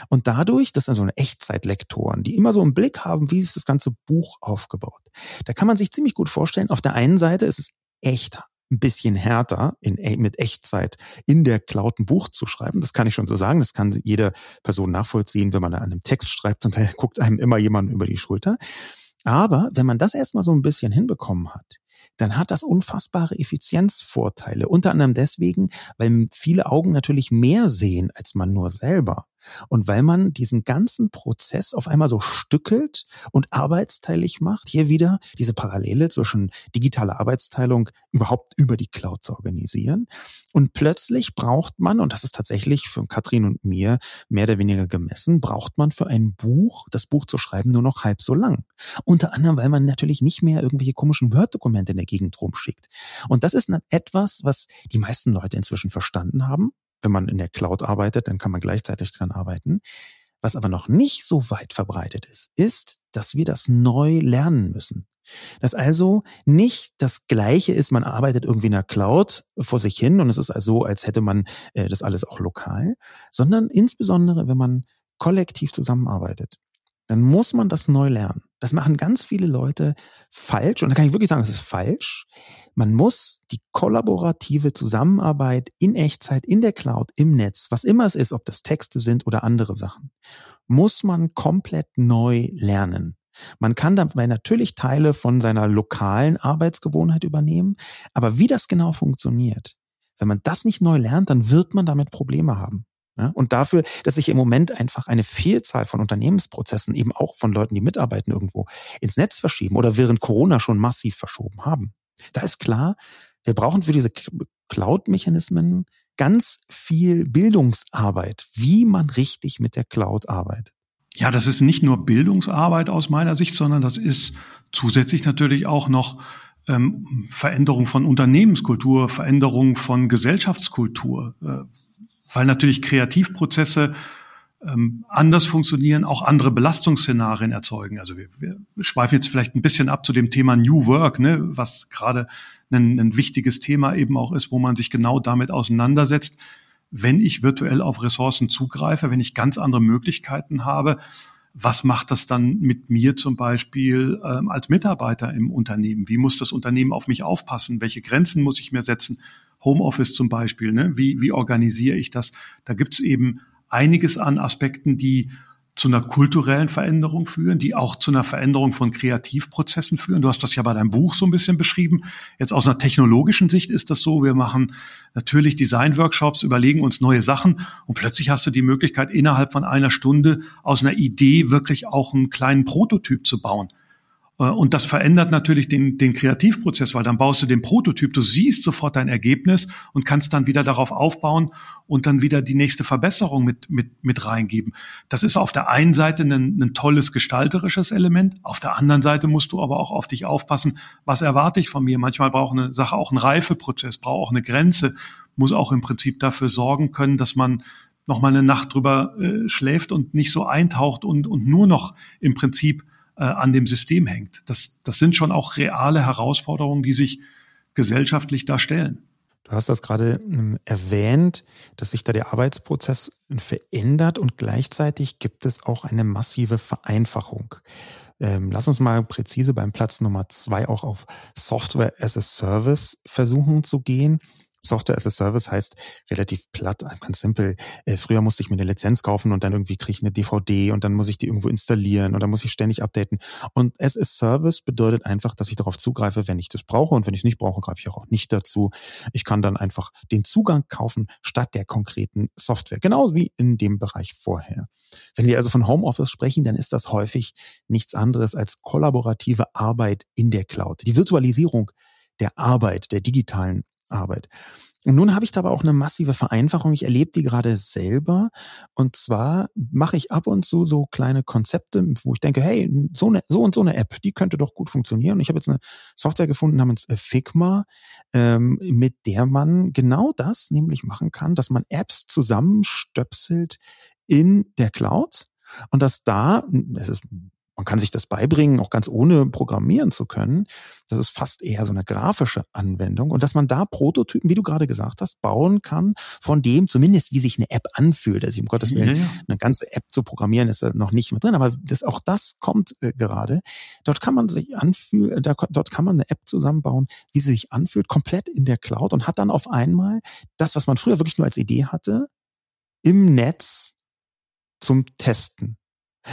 Und dadurch, das sind so eine Echtzeitlektoren, die immer so einen Blick haben, wie ist das ganze Buch aufgebaut. Da kann man sich ziemlich gut vorstellen, auf der einen Seite ist es echt ein bisschen härter in, mit Echtzeit in der Cloud ein Buch zu schreiben. Das kann ich schon so sagen. Das kann jede Person nachvollziehen, wenn man an einem Text schreibt und da guckt einem immer jemand über die Schulter. Aber wenn man das erstmal so ein bisschen hinbekommen hat, dann hat das unfassbare Effizienzvorteile. Unter anderem deswegen, weil viele Augen natürlich mehr sehen als man nur selber. Und weil man diesen ganzen Prozess auf einmal so stückelt und arbeitsteilig macht, hier wieder diese Parallele zwischen digitaler Arbeitsteilung überhaupt über die Cloud zu organisieren. Und plötzlich braucht man, und das ist tatsächlich für Katrin und mir mehr oder weniger gemessen, braucht man für ein Buch, das Buch zu schreiben, nur noch halb so lang. Unter anderem, weil man natürlich nicht mehr irgendwelche komischen Word-Dokumente in der Gegend rumschickt. Und das ist etwas, was die meisten Leute inzwischen verstanden haben wenn man in der Cloud arbeitet, dann kann man gleichzeitig dran arbeiten. Was aber noch nicht so weit verbreitet ist, ist, dass wir das neu lernen müssen. Dass also nicht das Gleiche ist, man arbeitet irgendwie in der Cloud vor sich hin und es ist also, als hätte man äh, das alles auch lokal, sondern insbesondere, wenn man kollektiv zusammenarbeitet dann muss man das neu lernen. Das machen ganz viele Leute falsch und da kann ich wirklich sagen, das ist falsch. Man muss die kollaborative Zusammenarbeit in Echtzeit, in der Cloud, im Netz, was immer es ist, ob das Texte sind oder andere Sachen, muss man komplett neu lernen. Man kann dabei natürlich Teile von seiner lokalen Arbeitsgewohnheit übernehmen, aber wie das genau funktioniert, wenn man das nicht neu lernt, dann wird man damit Probleme haben. Ja, und dafür, dass sich im Moment einfach eine Vielzahl von Unternehmensprozessen eben auch von Leuten, die mitarbeiten, irgendwo ins Netz verschieben oder während Corona schon massiv verschoben haben. Da ist klar, wir brauchen für diese Cloud-Mechanismen ganz viel Bildungsarbeit, wie man richtig mit der Cloud arbeitet. Ja, das ist nicht nur Bildungsarbeit aus meiner Sicht, sondern das ist zusätzlich natürlich auch noch ähm, Veränderung von Unternehmenskultur, Veränderung von Gesellschaftskultur, äh, weil natürlich Kreativprozesse ähm, anders funktionieren, auch andere Belastungsszenarien erzeugen. Also wir, wir schweifen jetzt vielleicht ein bisschen ab zu dem Thema New Work, ne, was gerade ein, ein wichtiges Thema eben auch ist, wo man sich genau damit auseinandersetzt. Wenn ich virtuell auf Ressourcen zugreife, wenn ich ganz andere Möglichkeiten habe, was macht das dann mit mir zum Beispiel ähm, als Mitarbeiter im Unternehmen? Wie muss das Unternehmen auf mich aufpassen? Welche Grenzen muss ich mir setzen? Homeoffice zum Beispiel, ne? wie, wie organisiere ich das? Da gibt's eben einiges an Aspekten, die zu einer kulturellen Veränderung führen, die auch zu einer Veränderung von Kreativprozessen führen. Du hast das ja bei deinem Buch so ein bisschen beschrieben. Jetzt aus einer technologischen Sicht ist das so, wir machen natürlich Design-Workshops, überlegen uns neue Sachen und plötzlich hast du die Möglichkeit, innerhalb von einer Stunde aus einer Idee wirklich auch einen kleinen Prototyp zu bauen. Äh, und das verändert natürlich den, den Kreativprozess, weil dann baust du den Prototyp, du siehst sofort dein Ergebnis und kannst dann wieder darauf aufbauen und dann wieder die nächste Verbesserung mit, mit, mit reingeben. Das ist auf der einen Seite ein, ein tolles gestalterisches Element, auf der anderen Seite musst du aber auch auf dich aufpassen, was erwarte ich von mir. Manchmal braucht eine Sache auch einen Reifeprozess, braucht auch eine Grenze, muss auch im Prinzip dafür sorgen können, dass man noch mal eine Nacht drüber äh, schläft und nicht so eintaucht und, und nur noch im Prinzip äh, an dem System hängt. Das, das sind schon auch reale Herausforderungen, die sich gesellschaftlich darstellen. Du hast das gerade ähm, erwähnt, dass sich da der Arbeitsprozess verändert und gleichzeitig gibt es auch eine massive Vereinfachung. Ähm, lass uns mal präzise beim Platz Nummer zwei auch auf Software as a Service versuchen zu gehen. Software as a Service heißt relativ platt, ganz simpel. Äh, früher musste ich mir eine Lizenz kaufen und dann irgendwie kriege ich eine DVD und dann muss ich die irgendwo installieren und dann muss ich ständig updaten. Und as a Service bedeutet einfach, dass ich darauf zugreife, wenn ich das brauche und wenn ich es nicht brauche, greife ich auch nicht dazu. Ich kann dann einfach den Zugang kaufen statt der konkreten Software. Genauso wie in dem Bereich vorher. Wenn wir also von Homeoffice sprechen, dann ist das häufig nichts anderes als kollaborative Arbeit in der Cloud. Die Virtualisierung der Arbeit, der digitalen Arbeit. Und nun habe ich da aber auch eine massive Vereinfachung. Ich erlebe die gerade selber. Und zwar mache ich ab und zu so kleine Konzepte, wo ich denke, hey, so, eine, so und so eine App, die könnte doch gut funktionieren. Und ich habe jetzt eine Software gefunden namens äh, Figma, ähm, mit der man genau das nämlich machen kann, dass man Apps zusammenstöpselt in der Cloud und dass da, es ist man kann sich das beibringen, auch ganz ohne programmieren zu können. Das ist fast eher so eine grafische Anwendung und dass man da Prototypen, wie du gerade gesagt hast, bauen kann, von dem zumindest, wie sich eine App anfühlt. Also um Gottes Willen, ja, ja. eine ganze App zu programmieren ist da noch nicht mit drin, aber das, auch das kommt äh, gerade. Dort kann man sich anfühlen, da, dort kann man eine App zusammenbauen, wie sie sich anfühlt, komplett in der Cloud und hat dann auf einmal das, was man früher wirklich nur als Idee hatte, im Netz zum Testen.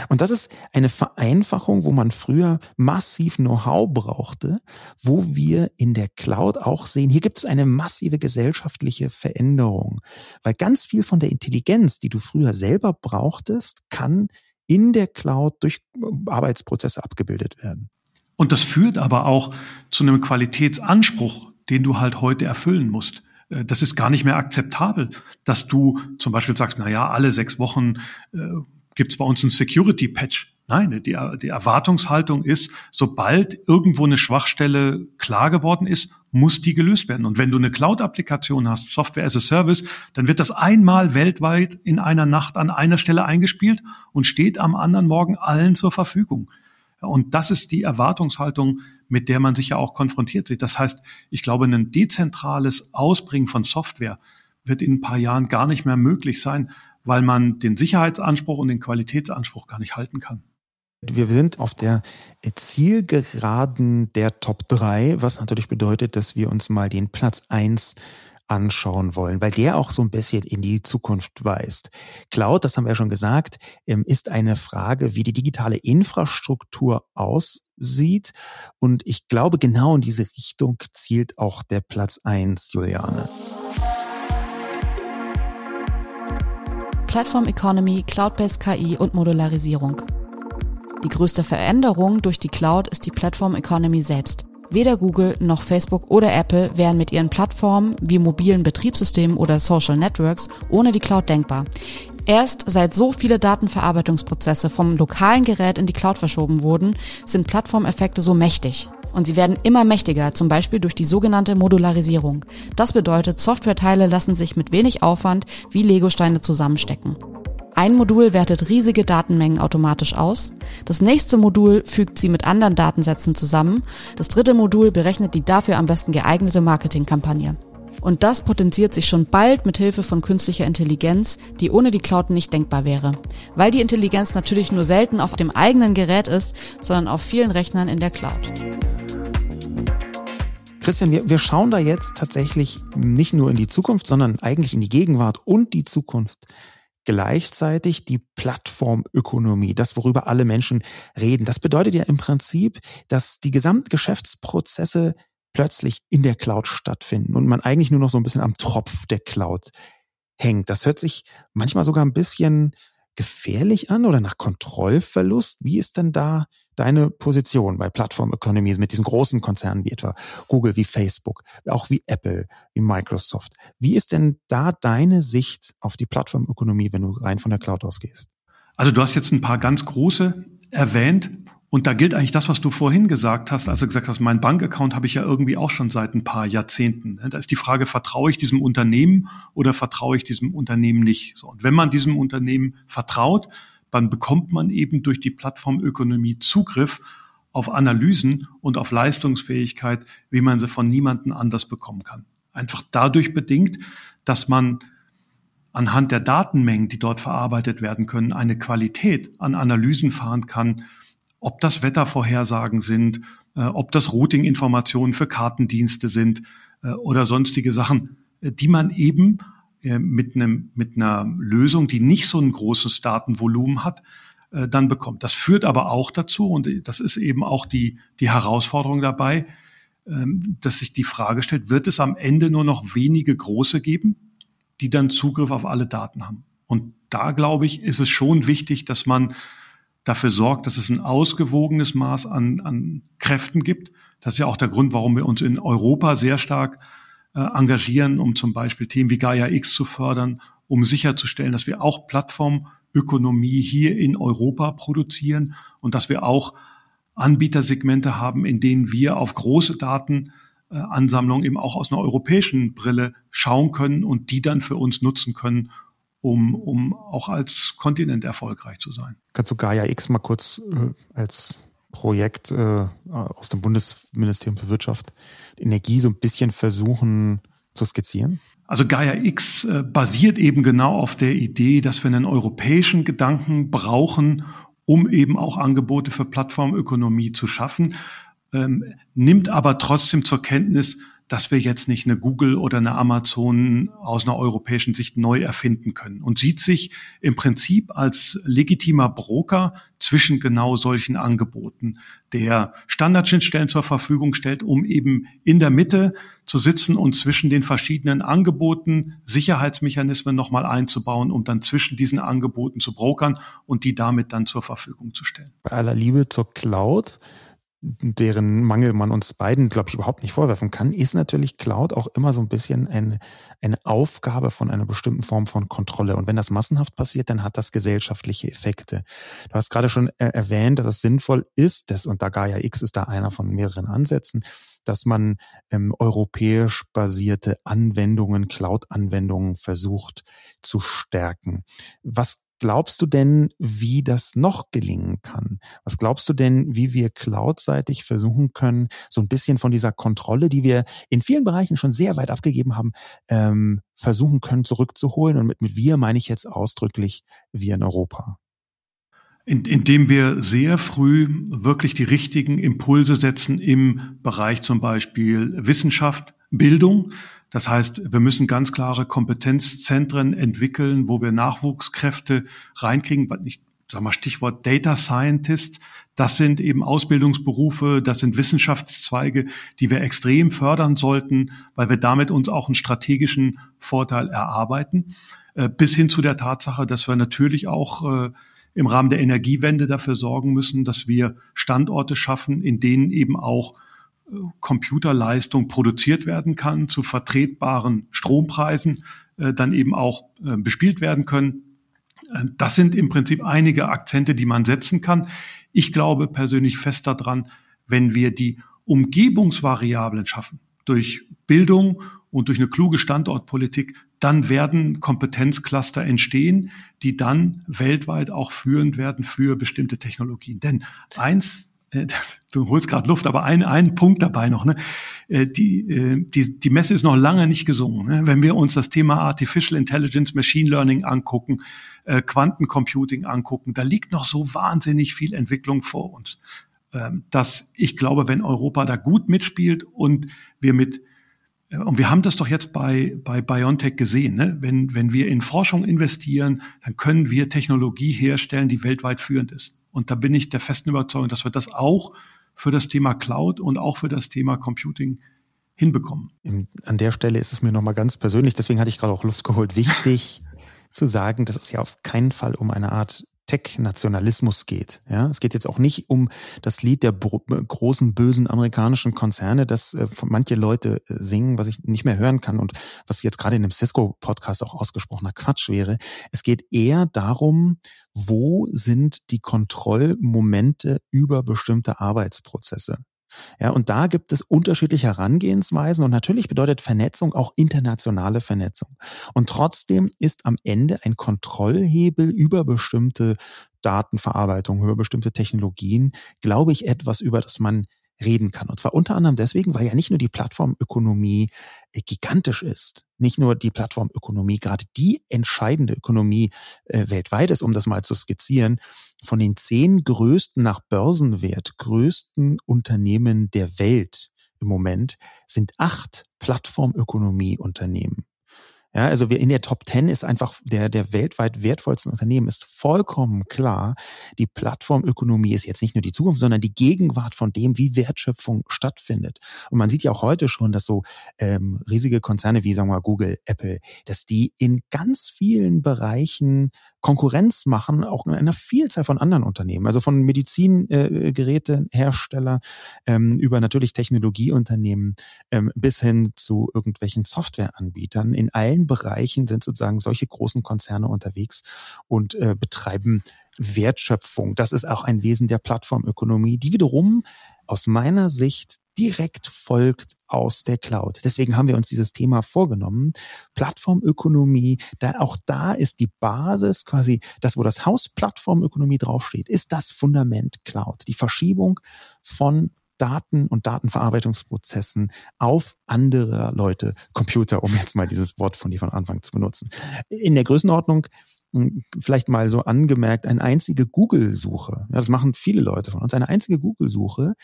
Und das ist eine Vereinfachung, wo man früher massiv Know-how brauchte, wo wir in der Cloud auch sehen, hier gibt es eine massive gesellschaftliche Veränderung, weil ganz viel von der Intelligenz, die du früher selber brauchtest, kann in der Cloud durch äh, Arbeitsprozesse abgebildet werden. Und das führt aber auch zu einem Qualitätsanspruch, den du halt heute erfüllen musst. Äh, das ist gar nicht mehr akzeptabel, dass du zum Beispiel sagst, na ja, alle sechs Wochen äh, gibt es bei uns einen Security-Patch. Nein, die, die Erwartungshaltung ist, sobald irgendwo eine Schwachstelle klar geworden ist, muss die gelöst werden. Und wenn du eine Cloud-Applikation hast, Software as a Service, dann wird das einmal weltweit in einer Nacht an einer Stelle eingespielt und steht am anderen Morgen allen zur Verfügung. Und das ist die Erwartungshaltung, mit der man sich ja auch konfrontiert sieht. Das heißt, ich glaube, ein dezentrales Ausbringen von Software wird in ein paar Jahren gar nicht mehr möglich sein, weil man den Sicherheitsanspruch und den Qualitätsanspruch gar nicht halten kann. Wir sind auf der Zielgeraden der Top 3, was natürlich bedeutet, dass wir uns mal den Platz 1 anschauen wollen, weil der auch so ein bisschen in die Zukunft weist. Cloud, das haben wir ja schon gesagt, ähm, ist eine Frage, wie die digitale Infrastruktur aussieht. Und ich glaube, genau in diese Richtung zielt auch der Platz 1, Juliane. Platform Economy, Cloud-based KI und Modularisierung. Die größte Veränderung durch die Cloud ist die Platform Economy selbst. Weder Google noch Facebook oder Apple wären mit ihren Plattformen wie mobilen Betriebssystemen oder Social Networks ohne die Cloud denkbar. Erst seit so viele Datenverarbeitungsprozesse vom lokalen Gerät in die Cloud verschoben wurden, sind Plattformeffekte so mächtig. Und sie werden immer mächtiger, zum Beispiel durch die sogenannte Modularisierung. Das bedeutet, Softwareteile lassen sich mit wenig Aufwand wie Legosteine zusammenstecken. Ein Modul wertet riesige Datenmengen automatisch aus. Das nächste Modul fügt sie mit anderen Datensätzen zusammen. Das dritte Modul berechnet die dafür am besten geeignete Marketingkampagne. Und das potenziert sich schon bald mit Hilfe von künstlicher Intelligenz, die ohne die Cloud nicht denkbar wäre. Weil die Intelligenz natürlich nur selten auf dem eigenen Gerät ist, sondern auf vielen Rechnern in der Cloud. Christian, wir, wir schauen da jetzt tatsächlich nicht nur in die Zukunft, sondern eigentlich in die Gegenwart und die Zukunft. Gleichzeitig die Plattformökonomie, das, worüber alle Menschen reden. Das bedeutet ja im Prinzip, dass die gesamten Geschäftsprozesse plötzlich in der Cloud stattfinden und man eigentlich nur noch so ein bisschen am Tropf der Cloud hängt. Das hört sich manchmal sogar ein bisschen gefährlich an oder nach Kontrollverlust? Wie ist denn da deine Position bei Plattform Economy mit diesen großen Konzernen wie etwa Google, wie Facebook, auch wie Apple, wie Microsoft? Wie ist denn da deine Sicht auf die Plattformökonomie, wenn du rein von der Cloud ausgehst? Also du hast jetzt ein paar ganz große erwähnt. Und da gilt eigentlich das, was du vorhin gesagt hast, als du gesagt hast, mein Bankaccount habe ich ja irgendwie auch schon seit ein paar Jahrzehnten. Da ist die Frage, vertraue ich diesem Unternehmen oder vertraue ich diesem Unternehmen nicht? So, und wenn man diesem Unternehmen vertraut, dann bekommt man eben durch die Plattformökonomie Zugriff auf Analysen und auf Leistungsfähigkeit, wie man sie von niemandem anders bekommen kann. Einfach dadurch bedingt, dass man anhand der Datenmengen, die dort verarbeitet werden können, eine Qualität an Analysen fahren kann, ob das Wettervorhersagen sind, äh, ob das Routing-Informationen für Kartendienste sind äh, oder sonstige Sachen, äh, die man eben mit, einem, mit einer Lösung, die nicht so ein großes Datenvolumen hat, dann bekommt. Das führt aber auch dazu, und das ist eben auch die, die Herausforderung dabei, ähm, dass sich die Frage stellt, wird es am Ende nur noch wenige große geben, die dann Zugriff auf alle Daten haben? Und da, glaube ich, ist es schon wichtig, dass man dafür sorgt, dass es ein ausgewogenes Maß an, an Kräften gibt. Das ist ja auch der Grund, warum wir uns in Europa sehr stark äh, engagieren, um zum Beispiel Themen wie Gaia X zu fördern, um sicherzustellen, dass wir auch Plattformökonomie hier in Europa produzieren und dass wir auch Anbietersegmente haben, in denen wir auf große Datenansammlungen eben auch aus einer europäischen Brille schauen können und die dann für uns nutzen können, um, um auch als Kontinent erfolgreich zu sein. Kannst du Gaia X mal kurz äh, als Projekt äh, aus dem Bundesministerium für Wirtschaft, Energie so ein bisschen versuchen zu skizzieren? Also Gaia X äh, basiert eben genau auf der Idee, dass wir einen europäischen Gedanken brauchen, um eben auch Angebote für Plattformökonomie zu schaffen, ähm, nimmt aber trotzdem zur Kenntnis, dass wir jetzt nicht eine Google oder eine Amazon aus einer europäischen Sicht neu erfinden können und sieht sich im Prinzip als legitimer Broker zwischen genau solchen Angeboten, der Standardschnittstellen zur Verfügung stellt, um eben in der Mitte zu sitzen und zwischen den verschiedenen Angeboten Sicherheitsmechanismen nochmal einzubauen, um dann zwischen diesen Angeboten zu brokern und die damit dann zur Verfügung zu stellen. Bei aller Liebe zur Cloud deren Mangel man uns beiden, glaube ich, überhaupt nicht vorwerfen kann, ist natürlich Cloud auch immer so ein bisschen eine, eine Aufgabe von einer bestimmten Form von Kontrolle. Und wenn das massenhaft passiert, dann hat das gesellschaftliche Effekte. Du hast gerade schon erwähnt, dass es sinnvoll ist, dass, und da Gaia X ist da einer von mehreren Ansätzen, dass man ähm, europäisch basierte Anwendungen, Cloud-Anwendungen versucht zu stärken. Was glaubst du denn, wie das noch gelingen kann? Was glaubst du denn, wie wir cloudseitig versuchen können, so ein bisschen von dieser Kontrolle, die wir in vielen Bereichen schon sehr weit abgegeben haben, ähm, versuchen können zurückzuholen? Und mit, mit wir meine ich jetzt ausdrücklich wir in Europa. In, indem wir sehr früh wirklich die richtigen Impulse setzen im Bereich zum Beispiel Wissenschaft, Bildung, das heißt, wir müssen ganz klare Kompetenzzentren entwickeln, wo wir Nachwuchskräfte reinkriegen. Ich sag mal Stichwort Data Scientist. Das sind eben Ausbildungsberufe, das sind Wissenschaftszweige, die wir extrem fördern sollten, weil wir damit uns auch einen strategischen Vorteil erarbeiten. Äh, bis hin zu der Tatsache, dass wir natürlich auch äh, im Rahmen der Energiewende dafür sorgen müssen, dass wir Standorte schaffen, in denen eben auch Computerleistung produziert werden kann, zu vertretbaren Strompreisen äh, dann eben auch äh, bespielt werden können. Äh, das sind im Prinzip einige Akzente, die man setzen kann. Ich glaube persönlich fest daran, wenn wir die Umgebungsvariablen schaffen, durch Bildung und durch eine kluge Standortpolitik, dann werden Kompetenzcluster entstehen, die dann weltweit auch führend werden für bestimmte Technologien. Denn eins du holst gerade Luft, aber ein, ein Punkt dabei noch. Ne? Äh, die, äh, die, die Messe ist noch lange nicht gesungen. Ne? Wenn wir uns das Thema Artificial Intelligence, Machine Learning angucken, Quantencomputing angucken, da liegt noch so wahnsinnig viel Entwicklung vor uns, ähm, dass ich glaube, wenn Europa da gut mitspielt und wir mit und wir haben das doch jetzt bei, bei BioNTech gesehen. Ne? Wenn, wenn wir in Forschung investieren, dann können wir Technologie herstellen, die weltweit führend ist. Und da bin ich der festen Überzeugung, dass wir das auch für das Thema Cloud und auch für das Thema Computing hinbekommen. An der Stelle ist es mir nochmal ganz persönlich, deswegen hatte ich gerade auch Luft geholt, wichtig zu sagen, dass es ja auf keinen Fall um eine Art Tech-Nationalismus geht. Ja, es geht jetzt auch nicht um das Lied der großen bösen amerikanischen Konzerne, das äh, manche Leute äh, singen, was ich nicht mehr hören kann und was jetzt gerade in dem Cisco-Podcast auch ausgesprochener Quatsch wäre. Es geht eher darum, wo sind die Kontrollmomente über bestimmte Arbeitsprozesse. Ja, und da gibt es unterschiedliche Herangehensweisen und natürlich bedeutet Vernetzung auch internationale Vernetzung. Und trotzdem ist am Ende ein Kontrollhebel über bestimmte Datenverarbeitung, über bestimmte Technologien, glaube ich, etwas, über das man reden kann. Und zwar unter anderem deswegen, weil ja nicht nur die Plattformökonomie äh, gigantisch ist, nicht nur die Plattformökonomie gerade die entscheidende Ökonomie äh, weltweit ist, um das mal zu skizzieren, von den zehn größten nach Börsenwert größten Unternehmen der Welt im Moment sind acht Plattformökonomieunternehmen. Ja, also wir in der Top 10 ist einfach der, der weltweit wertvollsten Unternehmen ist vollkommen klar. Die Plattformökonomie ist jetzt nicht nur die Zukunft, sondern die Gegenwart von dem, wie Wertschöpfung stattfindet. Und man sieht ja auch heute schon, dass so ähm, riesige Konzerne wie sagen wir Google, Apple, dass die in ganz vielen Bereichen Konkurrenz machen, auch in einer Vielzahl von anderen Unternehmen, also von Medizingerätehersteller äh, ähm, über natürlich Technologieunternehmen ähm, bis hin zu irgendwelchen Softwareanbietern. In allen Bereichen sind sozusagen solche großen Konzerne unterwegs und äh, betreiben Wertschöpfung. Das ist auch ein Wesen der Plattformökonomie, die wiederum aus meiner Sicht direkt folgt aus der Cloud. Deswegen haben wir uns dieses Thema vorgenommen. Plattformökonomie, da auch da ist die Basis quasi das, wo das Haus Plattformökonomie draufsteht, ist das Fundament Cloud. Die Verschiebung von Daten und Datenverarbeitungsprozessen auf andere Leute, Computer, um jetzt mal dieses Wort von dir von Anfang zu benutzen. In der Größenordnung hm, vielleicht mal so angemerkt, eine einzige Google-Suche, ja, das machen viele Leute von uns, eine einzige Google-Suche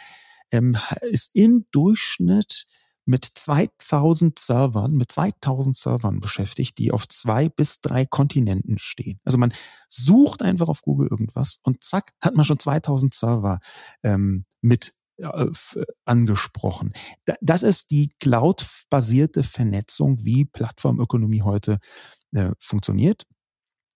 ähm, ist im Durchschnitt mit 2000 Servern, mit 2000 Servern beschäftigt, die auf zwei bis drei Kontinenten stehen. Also man sucht einfach auf Google irgendwas und zack, hat man schon 2000 Server ähm, mit angesprochen. Das ist die cloud-basierte Vernetzung, wie Plattformökonomie heute äh, funktioniert.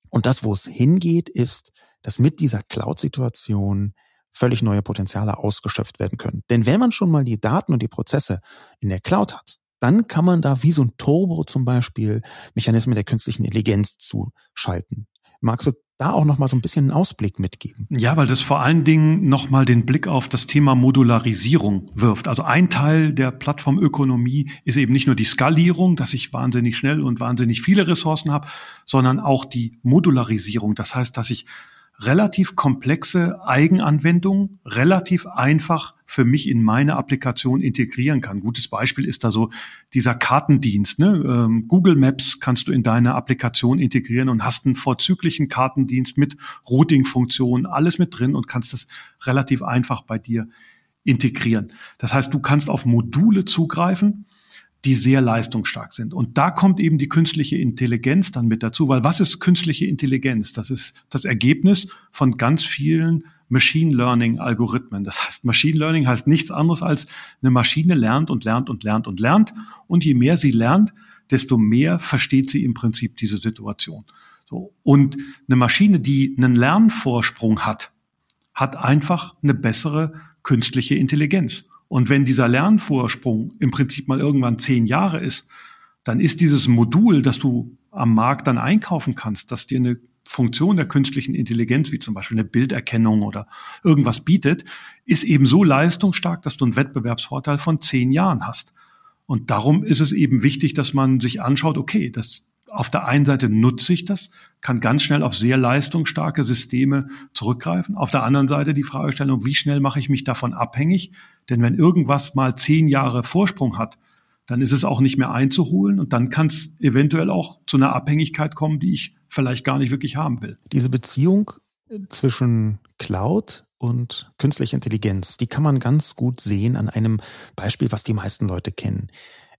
Und das, wo es hingeht, ist, dass mit dieser Cloud-Situation völlig neue Potenziale ausgeschöpft werden können. Denn wenn man schon mal die Daten und die Prozesse in der Cloud hat, dann kann man da wie so ein Turbo zum Beispiel Mechanismen der künstlichen Intelligenz zuschalten. Magst du da auch noch mal so ein bisschen einen Ausblick mitgeben? Ja, weil das vor allen Dingen noch mal den Blick auf das Thema Modularisierung wirft. Also ein Teil der Plattformökonomie ist eben nicht nur die Skalierung, dass ich wahnsinnig schnell und wahnsinnig viele Ressourcen habe, sondern auch die Modularisierung. Das heißt, dass ich relativ komplexe Eigenanwendungen relativ einfach für mich in meine Applikation integrieren kann. Gutes Beispiel ist da so dieser Kartendienst. Ne? Ähm, Google Maps kannst du in deine Applikation integrieren und hast einen vorzüglichen Kartendienst mit Routing-Funktionen, alles mit drin und kannst das relativ einfach bei dir integrieren. Das heißt, du kannst auf Module zugreifen, die sehr leistungsstark sind. Und da kommt eben die künstliche Intelligenz dann mit dazu, weil was ist künstliche Intelligenz? Das ist das Ergebnis von ganz vielen Machine Learning Algorithmen. Das heißt, Machine Learning heißt nichts anderes als eine Maschine lernt und lernt und lernt und lernt. Und je mehr sie lernt, desto mehr versteht sie im Prinzip diese Situation. So. Und eine Maschine, die einen Lernvorsprung hat, hat einfach eine bessere künstliche Intelligenz. Und wenn dieser Lernvorsprung im Prinzip mal irgendwann zehn Jahre ist, dann ist dieses Modul, das du am Markt dann einkaufen kannst, das dir eine Funktion der künstlichen Intelligenz, wie zum Beispiel eine Bilderkennung oder irgendwas bietet, ist eben so leistungsstark, dass du einen Wettbewerbsvorteil von zehn Jahren hast. Und darum ist es eben wichtig, dass man sich anschaut, okay, das auf der einen Seite nutze ich das, kann ganz schnell auf sehr leistungsstarke Systeme zurückgreifen. Auf der anderen Seite die Fragestellung, wie schnell mache ich mich davon abhängig? Denn wenn irgendwas mal zehn Jahre Vorsprung hat, dann ist es auch nicht mehr einzuholen und dann kann es eventuell auch zu einer Abhängigkeit kommen, die ich vielleicht gar nicht wirklich haben will. Diese Beziehung zwischen Cloud und künstlicher Intelligenz, die kann man ganz gut sehen an einem Beispiel, was die meisten Leute kennen.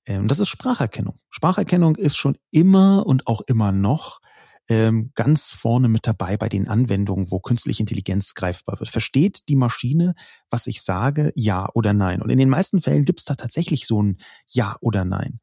Ähm, das ist Spracherkennung. Spracherkennung ist schon immer und auch immer noch ähm, ganz vorne mit dabei bei den Anwendungen, wo künstliche Intelligenz greifbar wird. Versteht die Maschine, was ich sage, ja oder nein? Und in den meisten Fällen gibt es da tatsächlich so ein Ja oder Nein.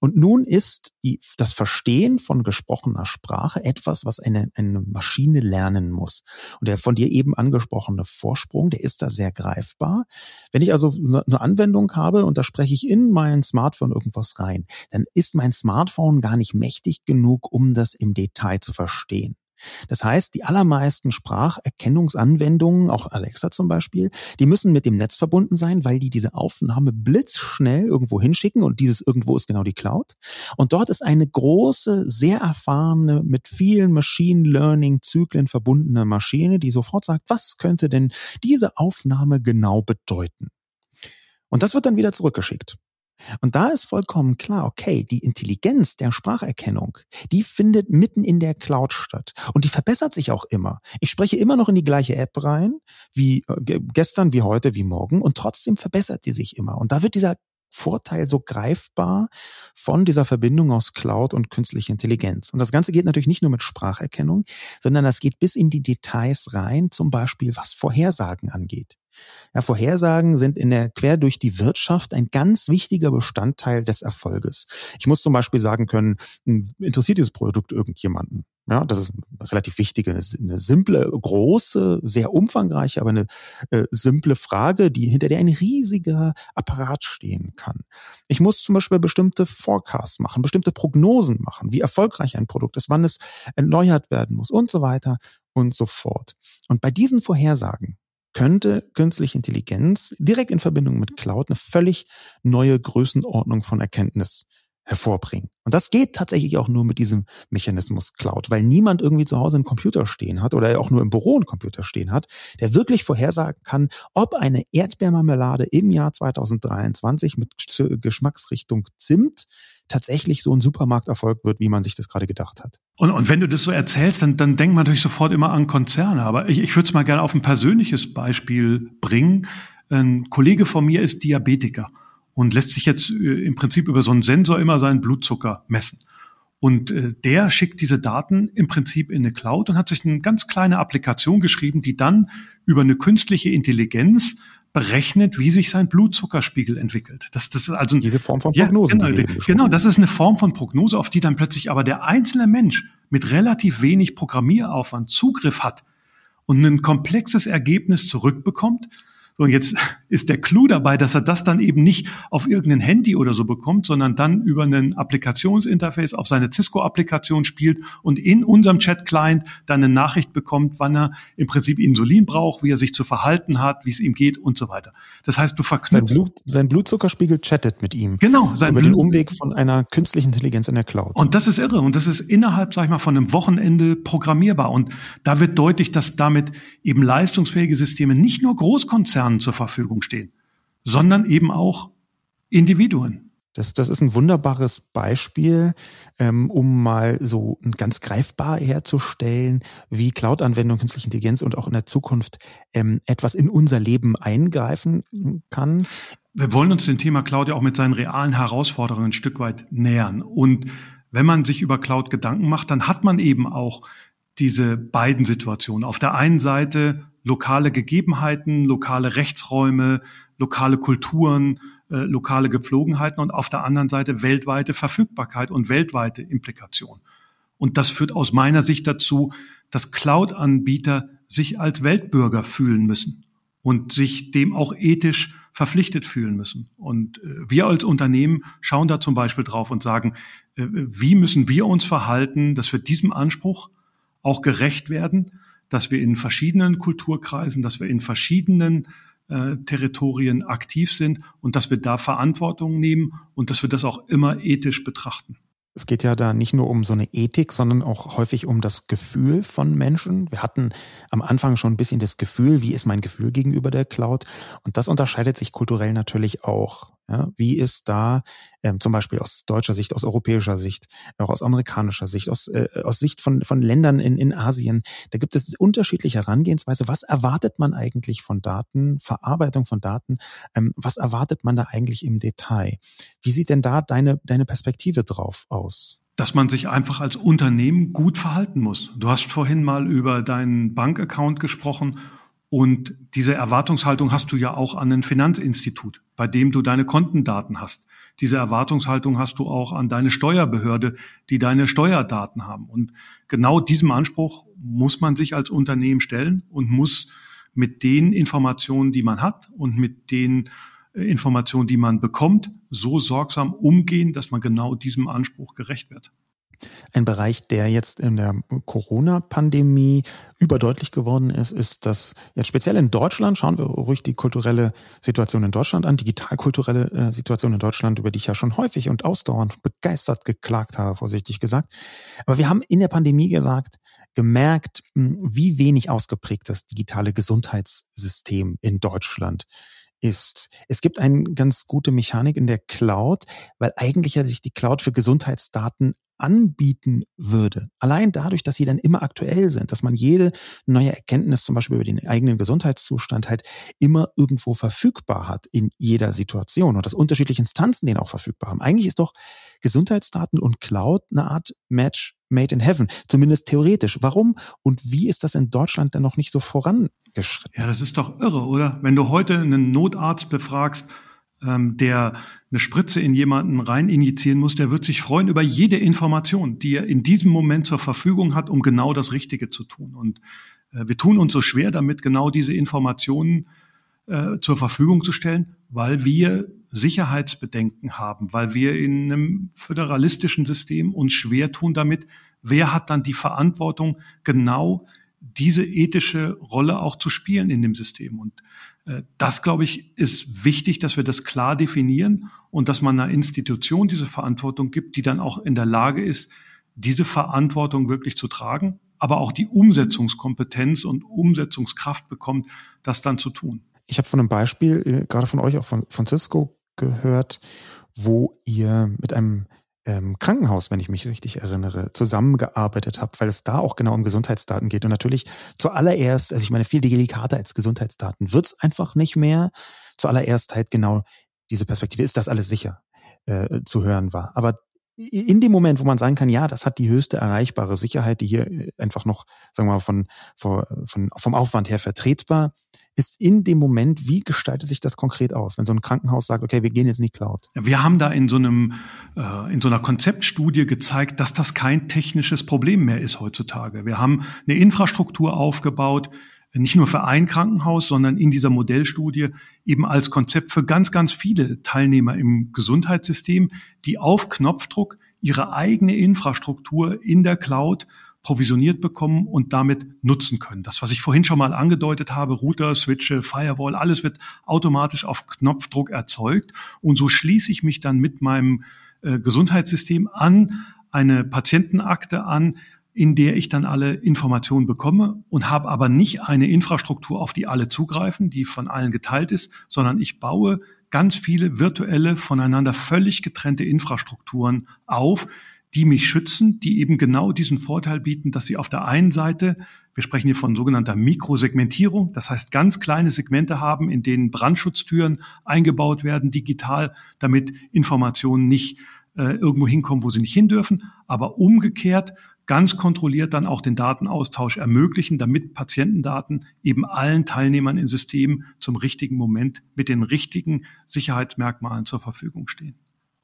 Und nun ist die, das Verstehen von gesprochener Sprache etwas, was eine, eine Maschine lernen muss. Und der von dir eben angesprochene Vorsprung, der ist da sehr greifbar. Wenn ich also eine Anwendung habe und da spreche ich in mein Smartphone irgendwas rein, dann ist mein Smartphone gar nicht mächtig genug, um das im Detail zu verstehen. Das heißt, die allermeisten Spracherkennungsanwendungen, auch Alexa zum Beispiel, die müssen mit dem Netz verbunden sein, weil die diese Aufnahme blitzschnell irgendwo hinschicken und dieses irgendwo ist genau die Cloud. Und dort ist eine große, sehr erfahrene, mit vielen Machine Learning Zyklen verbundene Maschine, die sofort sagt, was könnte denn diese Aufnahme genau bedeuten? Und das wird dann wieder zurückgeschickt. Und da ist vollkommen klar, okay, die Intelligenz der Spracherkennung, die findet mitten in der Cloud statt. Und die verbessert sich auch immer. Ich spreche immer noch in die gleiche App rein, wie äh, gestern, wie heute, wie morgen. Und trotzdem verbessert die sich immer. Und da wird dieser Vorteil so greifbar von dieser Verbindung aus Cloud und künstlicher Intelligenz. Und das Ganze geht natürlich nicht nur mit Spracherkennung, sondern das geht bis in die Details rein, zum Beispiel was Vorhersagen angeht. Ja, Vorhersagen sind in der quer durch die Wirtschaft ein ganz wichtiger Bestandteil des Erfolges. Ich muss zum Beispiel sagen können, hm, interessiert dieses Produkt irgendjemanden? Ja, das ist eine relativ wichtige, eine simple, große, sehr umfangreiche, aber eine äh, simple Frage, die hinter der ein riesiger Apparat stehen kann. Ich muss zum Beispiel bestimmte Forecasts machen, bestimmte Prognosen machen, wie erfolgreich ein Produkt ist, wann es erneuert werden muss und so weiter und so fort. Und bei diesen Vorhersagen könnte künstliche Intelligenz direkt in Verbindung mit Cloud eine völlig neue Größenordnung von Erkenntnis hervorbringen. Und das geht tatsächlich auch nur mit diesem Mechanismus Cloud, weil niemand irgendwie zu Hause einen Computer stehen hat oder auch nur im Büro einen Computer stehen hat, der wirklich vorhersagen kann, ob eine Erdbeermarmelade im Jahr 2023 mit Geschmacksrichtung Zimt tatsächlich so ein Supermarkterfolg wird, wie man sich das gerade gedacht hat. Und, und wenn du das so erzählst, dann, dann denkt man natürlich sofort immer an Konzerne. Aber ich, ich würde es mal gerne auf ein persönliches Beispiel bringen. Ein Kollege von mir ist Diabetiker und lässt sich jetzt äh, im Prinzip über so einen Sensor immer seinen Blutzucker messen. Und äh, der schickt diese Daten im Prinzip in eine Cloud und hat sich eine ganz kleine Applikation geschrieben, die dann über eine künstliche Intelligenz berechnet, wie sich sein Blutzuckerspiegel entwickelt. Das, das ist also diese Form von Prognose. Ja, genau, genau, das ist eine Form von Prognose, auf die dann plötzlich aber der einzelne Mensch mit relativ wenig Programmieraufwand Zugriff hat und ein komplexes Ergebnis zurückbekommt, so, und jetzt ist der Clou dabei, dass er das dann eben nicht auf irgendein Handy oder so bekommt, sondern dann über einen Applikationsinterface auf seine Cisco-Applikation spielt und in unserem Chat-Client dann eine Nachricht bekommt, wann er im Prinzip Insulin braucht, wie er sich zu verhalten hat, wie es ihm geht und so weiter. Das heißt, du verknüpfst... Sein, Blut, sein Blutzuckerspiegel chattet mit ihm. Genau. Sein über Blut den Umweg von einer künstlichen Intelligenz in der Cloud. Und das ist irre. Und das ist innerhalb, sag ich mal, von einem Wochenende programmierbar. Und da wird deutlich, dass damit eben leistungsfähige Systeme nicht nur Großkonzerne Konzernen zur Verfügung stehen, sondern eben auch Individuen. Das, das ist ein wunderbares Beispiel, ähm, um mal so ganz greifbar herzustellen, wie Cloud-Anwendung, künstliche Intelligenz und auch in der Zukunft ähm, etwas in unser Leben eingreifen kann. Wir wollen uns dem Thema Cloud ja auch mit seinen realen Herausforderungen ein Stück weit nähern. Und wenn man sich über Cloud Gedanken macht, dann hat man eben auch diese beiden Situationen. Auf der einen Seite lokale Gegebenheiten, lokale Rechtsräume, lokale Kulturen, äh, lokale Gepflogenheiten und auf der anderen Seite weltweite Verfügbarkeit und weltweite Implikation. Und das führt aus meiner Sicht dazu, dass Cloud-Anbieter sich als Weltbürger fühlen müssen und sich dem auch ethisch verpflichtet fühlen müssen. Und äh, wir als Unternehmen schauen da zum Beispiel drauf und sagen, äh, wie müssen wir uns verhalten, dass wir diesem Anspruch auch gerecht werden dass wir in verschiedenen Kulturkreisen, dass wir in verschiedenen äh, Territorien aktiv sind und dass wir da Verantwortung nehmen und dass wir das auch immer ethisch betrachten. Es geht ja da nicht nur um so eine Ethik, sondern auch häufig um das Gefühl von Menschen. Wir hatten am Anfang schon ein bisschen das Gefühl, wie ist mein Gefühl gegenüber der Cloud? Und das unterscheidet sich kulturell natürlich auch. Ja, wie ist da ähm, zum Beispiel aus deutscher Sicht, aus europäischer Sicht, auch aus amerikanischer Sicht, aus, äh, aus Sicht von, von Ländern in, in Asien, da gibt es unterschiedliche Herangehensweise. Was erwartet man eigentlich von Daten, Verarbeitung von Daten? Ähm, was erwartet man da eigentlich im Detail? Wie sieht denn da deine, deine Perspektive drauf aus? Dass man sich einfach als Unternehmen gut verhalten muss. Du hast vorhin mal über deinen Bankaccount gesprochen und diese Erwartungshaltung hast du ja auch an ein Finanzinstitut, bei dem du deine Kontendaten hast. Diese Erwartungshaltung hast du auch an deine Steuerbehörde, die deine Steuerdaten haben. Und genau diesem Anspruch muss man sich als Unternehmen stellen und muss mit den Informationen, die man hat und mit den Informationen, die man bekommt, so sorgsam umgehen, dass man genau diesem Anspruch gerecht wird. Ein Bereich, der jetzt in der Corona-Pandemie überdeutlich geworden ist, ist, dass jetzt speziell in Deutschland, schauen wir ruhig die kulturelle Situation in Deutschland an, digital-kulturelle äh, Situation in Deutschland, über die ich ja schon häufig und ausdauernd begeistert geklagt habe, vorsichtig gesagt. Aber wir haben in der Pandemie gesagt, gemerkt, hm, wie wenig ausgeprägt das digitale Gesundheitssystem in Deutschland ist. Es gibt eine ganz gute Mechanik in der Cloud, weil eigentlich ja sich die Cloud für Gesundheitsdaten anbieten würde, allein dadurch, dass sie dann immer aktuell sind, dass man jede neue Erkenntnis zum Beispiel über den eigenen Gesundheitszustand halt immer irgendwo verfügbar hat in jeder Situation und dass unterschiedliche Instanzen den auch verfügbar haben. Eigentlich ist doch Gesundheitsdaten und Cloud eine Art Match made in heaven, zumindest theoretisch. Warum und wie ist das in Deutschland denn noch nicht so vorangeschritten? Ja, das ist doch irre, oder? Wenn du heute einen Notarzt befragst, ähm, der eine Spritze in jemanden rein injizieren muss, der wird sich freuen über jede Information, die er in diesem Moment zur Verfügung hat, um genau das Richtige zu tun. Und äh, wir tun uns so schwer damit, genau diese Informationen äh, zur Verfügung zu stellen, weil wir Sicherheitsbedenken haben, weil wir in einem föderalistischen System uns schwer tun damit, wer hat dann die Verantwortung, genau diese ethische Rolle auch zu spielen in dem System. Und das, glaube ich, ist wichtig, dass wir das klar definieren und dass man einer Institution diese Verantwortung gibt, die dann auch in der Lage ist, diese Verantwortung wirklich zu tragen, aber auch die Umsetzungskompetenz und Umsetzungskraft bekommt, das dann zu tun. Ich habe von einem Beispiel, äh, gerade von euch, auch von, von Cisco gehört, wo ihr mit einem ähm, Krankenhaus, wenn ich mich richtig erinnere, zusammengearbeitet habt, weil es da auch genau um Gesundheitsdaten geht. Und natürlich zuallererst, also ich meine, viel delikater als Gesundheitsdaten wird's einfach nicht mehr. Zuallererst halt genau diese Perspektive, ist das alles sicher äh, zu hören war. Aber in dem Moment, wo man sagen kann, ja, das hat die höchste erreichbare Sicherheit, die hier äh, einfach noch, sagen wir mal, von, von, vom Aufwand her vertretbar ist in dem Moment, wie gestaltet sich das konkret aus, wenn so ein Krankenhaus sagt, okay, wir gehen jetzt in die Cloud? Wir haben da in so einem, äh, in so einer Konzeptstudie gezeigt, dass das kein technisches Problem mehr ist heutzutage. Wir haben eine Infrastruktur aufgebaut, nicht nur für ein Krankenhaus, sondern in dieser Modellstudie eben als Konzept für ganz, ganz viele Teilnehmer im Gesundheitssystem, die auf Knopfdruck ihre eigene Infrastruktur in der Cloud provisioniert bekommen und damit nutzen können. Das, was ich vorhin schon mal angedeutet habe, Router, Switche, Firewall, alles wird automatisch auf Knopfdruck erzeugt. Und so schließe ich mich dann mit meinem äh, Gesundheitssystem an eine Patientenakte an, in der ich dann alle Informationen bekomme und habe aber nicht eine Infrastruktur, auf die alle zugreifen, die von allen geteilt ist, sondern ich baue ganz viele virtuelle, voneinander völlig getrennte Infrastrukturen auf, die mich schützen, die eben genau diesen Vorteil bieten, dass sie auf der einen Seite, wir sprechen hier von sogenannter Mikrosegmentierung, das heißt ganz kleine Segmente haben, in denen Brandschutztüren eingebaut werden, digital, damit Informationen nicht äh, irgendwo hinkommen, wo sie nicht hin dürfen, aber umgekehrt ganz kontrolliert dann auch den Datenaustausch ermöglichen, damit Patientendaten eben allen Teilnehmern im System zum richtigen Moment mit den richtigen Sicherheitsmerkmalen zur Verfügung stehen.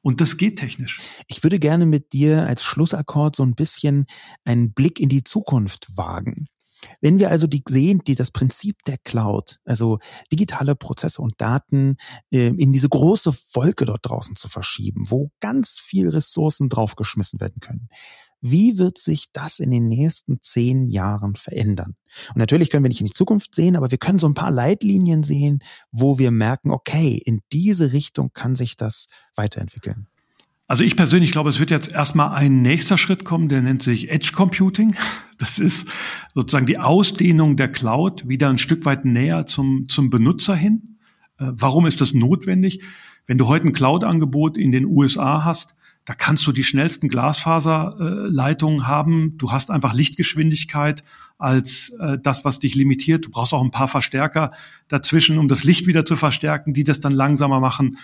Und das geht technisch. Ich würde gerne mit dir als Schlussakkord so ein bisschen einen Blick in die Zukunft wagen. Wenn wir also die sehen, die das Prinzip der Cloud, also digitale Prozesse und Daten äh, in diese große Wolke dort draußen zu verschieben, wo ganz viel Ressourcen draufgeschmissen werden können. Wie wird sich das in den nächsten zehn Jahren verändern? Und natürlich können wir nicht in die Zukunft sehen, aber wir können so ein paar Leitlinien sehen, wo wir merken, okay, in diese Richtung kann sich das weiterentwickeln. Also ich persönlich glaube, es wird jetzt erstmal ein nächster Schritt kommen, der nennt sich Edge Computing. Das ist sozusagen die Ausdehnung der Cloud wieder ein Stück weit näher zum, zum Benutzer hin. Äh, warum ist das notwendig? Wenn du heute ein Cloud-Angebot in den USA hast, da kannst du die schnellsten Glasfaserleitungen haben. Du hast einfach Lichtgeschwindigkeit als äh, das, was dich limitiert. Du brauchst auch ein paar Verstärker dazwischen, um das Licht wieder zu verstärken, die das dann langsamer machen.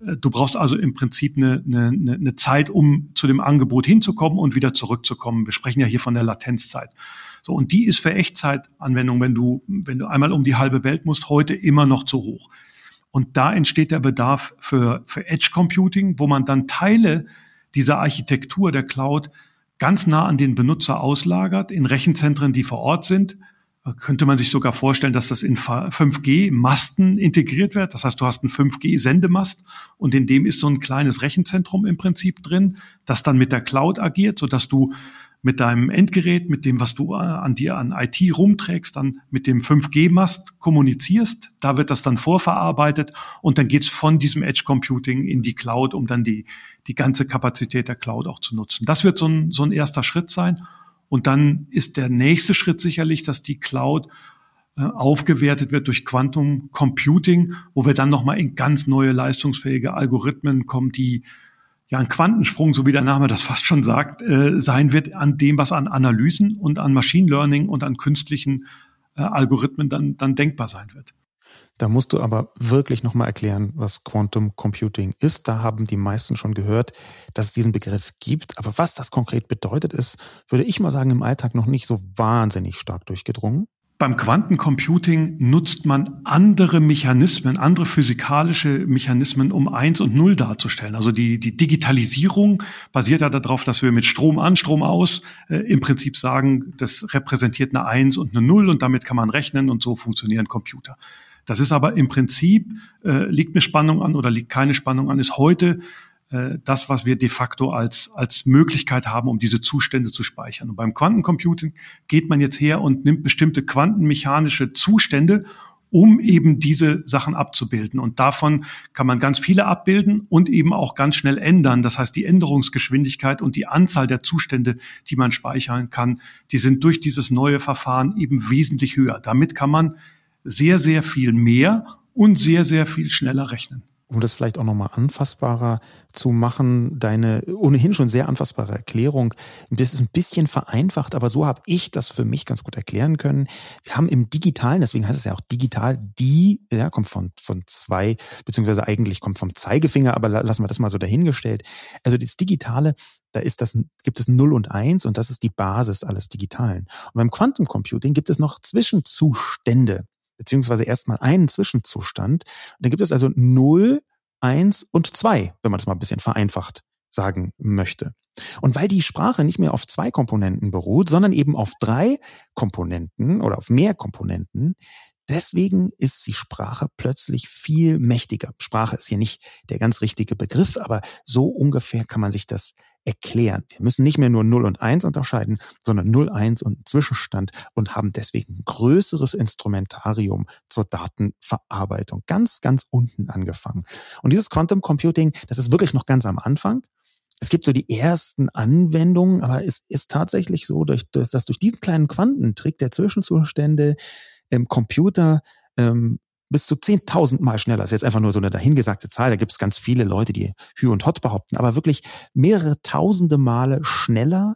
Äh, du brauchst also im Prinzip eine, eine, eine Zeit, um zu dem Angebot hinzukommen und wieder zurückzukommen. Wir sprechen ja hier von der Latenzzeit. So, und die ist für Echtzeitanwendung, wenn du, wenn du einmal um die halbe Welt musst, heute immer noch zu hoch. Und da entsteht der Bedarf für, für Edge Computing, wo man dann Teile dieser Architektur der Cloud ganz nah an den Benutzer auslagert, in Rechenzentren, die vor Ort sind. Könnte man sich sogar vorstellen, dass das in 5G-Masten integriert wird. Das heißt, du hast einen 5G-Sendemast und in dem ist so ein kleines Rechenzentrum im Prinzip drin, das dann mit der Cloud agiert, so dass du mit deinem Endgerät, mit dem, was du äh, an dir an IT rumträgst, dann mit dem 5G-Mast kommunizierst. Da wird das dann vorverarbeitet und dann geht's von diesem Edge Computing in die Cloud, um dann die, die ganze Kapazität der Cloud auch zu nutzen. Das wird so ein, so ein erster Schritt sein. Und dann ist der nächste Schritt sicherlich, dass die Cloud äh, aufgewertet wird durch Quantum Computing, wo wir dann nochmal in ganz neue leistungsfähige Algorithmen kommen, die ja ein Quantensprung, so wie der Name das fast schon sagt, äh, sein wird an dem, was an Analysen und an Machine Learning und an künstlichen äh, Algorithmen dann, dann denkbar sein wird. Da musst du aber wirklich nochmal erklären, was Quantum Computing ist. Da haben die meisten schon gehört, dass es diesen Begriff gibt. Aber was das konkret bedeutet ist, würde ich mal sagen, im Alltag noch nicht so wahnsinnig stark durchgedrungen. Beim Quantencomputing nutzt man andere Mechanismen, andere physikalische Mechanismen, um eins und null darzustellen. Also die, die Digitalisierung basiert ja darauf, dass wir mit Strom an, Strom aus äh, im Prinzip sagen, das repräsentiert eine Eins und eine Null und damit kann man rechnen und so funktionieren Computer. Das ist aber im Prinzip, äh, liegt eine Spannung an oder liegt keine Spannung an, ist heute das, was wir de facto als, als Möglichkeit haben, um diese Zustände zu speichern. Und beim Quantencomputing geht man jetzt her und nimmt bestimmte quantenmechanische Zustände um eben diese Sachen abzubilden. Und davon kann man ganz viele abbilden und eben auch ganz schnell ändern. Das heißt, die Änderungsgeschwindigkeit und die Anzahl der Zustände, die man speichern kann, die sind durch dieses neue Verfahren eben wesentlich höher. Damit kann man sehr, sehr viel mehr und sehr, sehr viel schneller rechnen um das vielleicht auch nochmal anfassbarer zu machen, deine ohnehin schon sehr anfassbare Erklärung, das ist ein bisschen vereinfacht, aber so habe ich das für mich ganz gut erklären können. Wir haben im Digitalen, deswegen heißt es ja auch digital, die, ja, kommt von, von zwei, beziehungsweise eigentlich kommt vom Zeigefinger, aber lassen wir das mal so dahingestellt. Also das Digitale, da ist das, gibt es 0 und 1 und das ist die Basis alles Digitalen. Und beim Quantum Computing gibt es noch Zwischenzustände beziehungsweise erstmal einen Zwischenzustand. Und dann gibt es also 0, 1 und 2, wenn man das mal ein bisschen vereinfacht sagen möchte. Und weil die Sprache nicht mehr auf zwei Komponenten beruht, sondern eben auf drei Komponenten oder auf mehr Komponenten, deswegen ist die Sprache plötzlich viel mächtiger. Sprache ist hier nicht der ganz richtige Begriff, aber so ungefähr kann man sich das erklären. Wir müssen nicht mehr nur 0 und 1 unterscheiden, sondern 0, 1 und Zwischenstand und haben deswegen ein größeres Instrumentarium zur Datenverarbeitung. Ganz, ganz unten angefangen. Und dieses Quantum Computing, das ist wirklich noch ganz am Anfang. Es gibt so die ersten Anwendungen, aber es ist tatsächlich so, dass durch diesen kleinen Quantentrick der Zwischenzustände im Computer ähm, bis zu 10.000 Mal schneller. Das ist jetzt einfach nur so eine dahingesagte Zahl. Da gibt es ganz viele Leute, die Hü und Hot behaupten, aber wirklich mehrere tausende Male schneller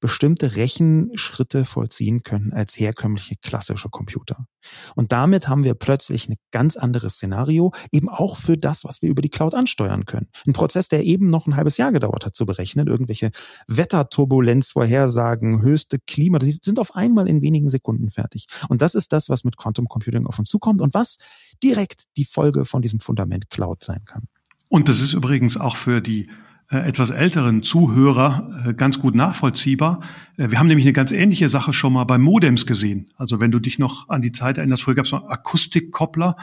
bestimmte Rechenschritte vollziehen können als herkömmliche klassische Computer. Und damit haben wir plötzlich ein ganz anderes Szenario, eben auch für das, was wir über die Cloud ansteuern können. Ein Prozess, der eben noch ein halbes Jahr gedauert hat zu berechnen, irgendwelche Wetterturbulenzvorhersagen, höchste Klima, die sind auf einmal in wenigen Sekunden fertig. Und das ist das, was mit Quantum Computing auf uns zukommt und was direkt die Folge von diesem Fundament Cloud sein kann. Und das ist übrigens auch für die etwas älteren Zuhörer äh, ganz gut nachvollziehbar. Äh, wir haben nämlich eine ganz ähnliche Sache schon mal bei Modems gesehen. Also wenn du dich noch an die Zeit erinnerst, früher gab es noch Akustikkoppler,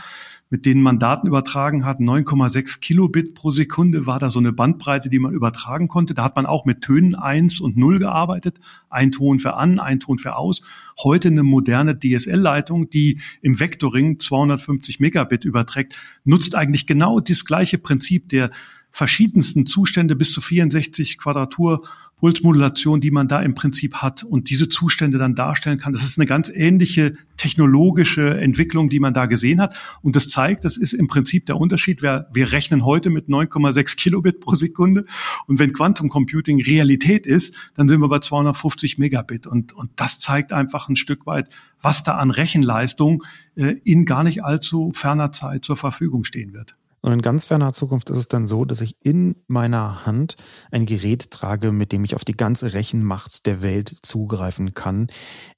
mit denen man Daten übertragen hat. 9,6 Kilobit pro Sekunde war da so eine Bandbreite, die man übertragen konnte. Da hat man auch mit Tönen eins und null gearbeitet. Ein Ton für an, ein Ton für aus. Heute eine moderne DSL-Leitung, die im Vectoring 250 Megabit überträgt, nutzt eigentlich genau das gleiche Prinzip der verschiedensten Zustände bis zu 64 Quadratur Pulsmodulation, die man da im Prinzip hat und diese Zustände dann darstellen kann. Das ist eine ganz ähnliche technologische Entwicklung, die man da gesehen hat. Und das zeigt, das ist im Prinzip der Unterschied. Wir, wir rechnen heute mit 9,6 Kilobit pro Sekunde. Und wenn Quantum Computing Realität ist, dann sind wir bei 250 Megabit. Und, und das zeigt einfach ein Stück weit, was da an Rechenleistung äh, in gar nicht allzu ferner Zeit zur Verfügung stehen wird. Und in ganz ferner Zukunft ist es dann so, dass ich in meiner Hand ein Gerät trage, mit dem ich auf die ganze Rechenmacht der Welt zugreifen kann.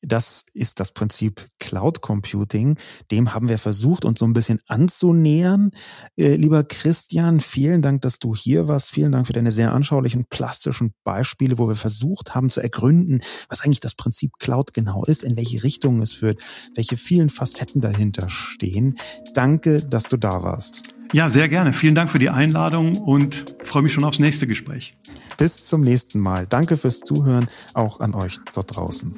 Das ist das Prinzip Cloud Computing. Dem haben wir versucht, uns so ein bisschen anzunähern. Äh, lieber Christian, vielen Dank, dass du hier warst. Vielen Dank für deine sehr anschaulichen, plastischen Beispiele, wo wir versucht haben zu ergründen, was eigentlich das Prinzip Cloud genau ist, in welche Richtung es führt, welche vielen Facetten dahinter stehen. Danke, dass du da warst. Ja, sehr gerne. Vielen Dank für die Einladung und freue mich schon aufs nächste Gespräch. Bis zum nächsten Mal. Danke fürs Zuhören, auch an euch dort draußen.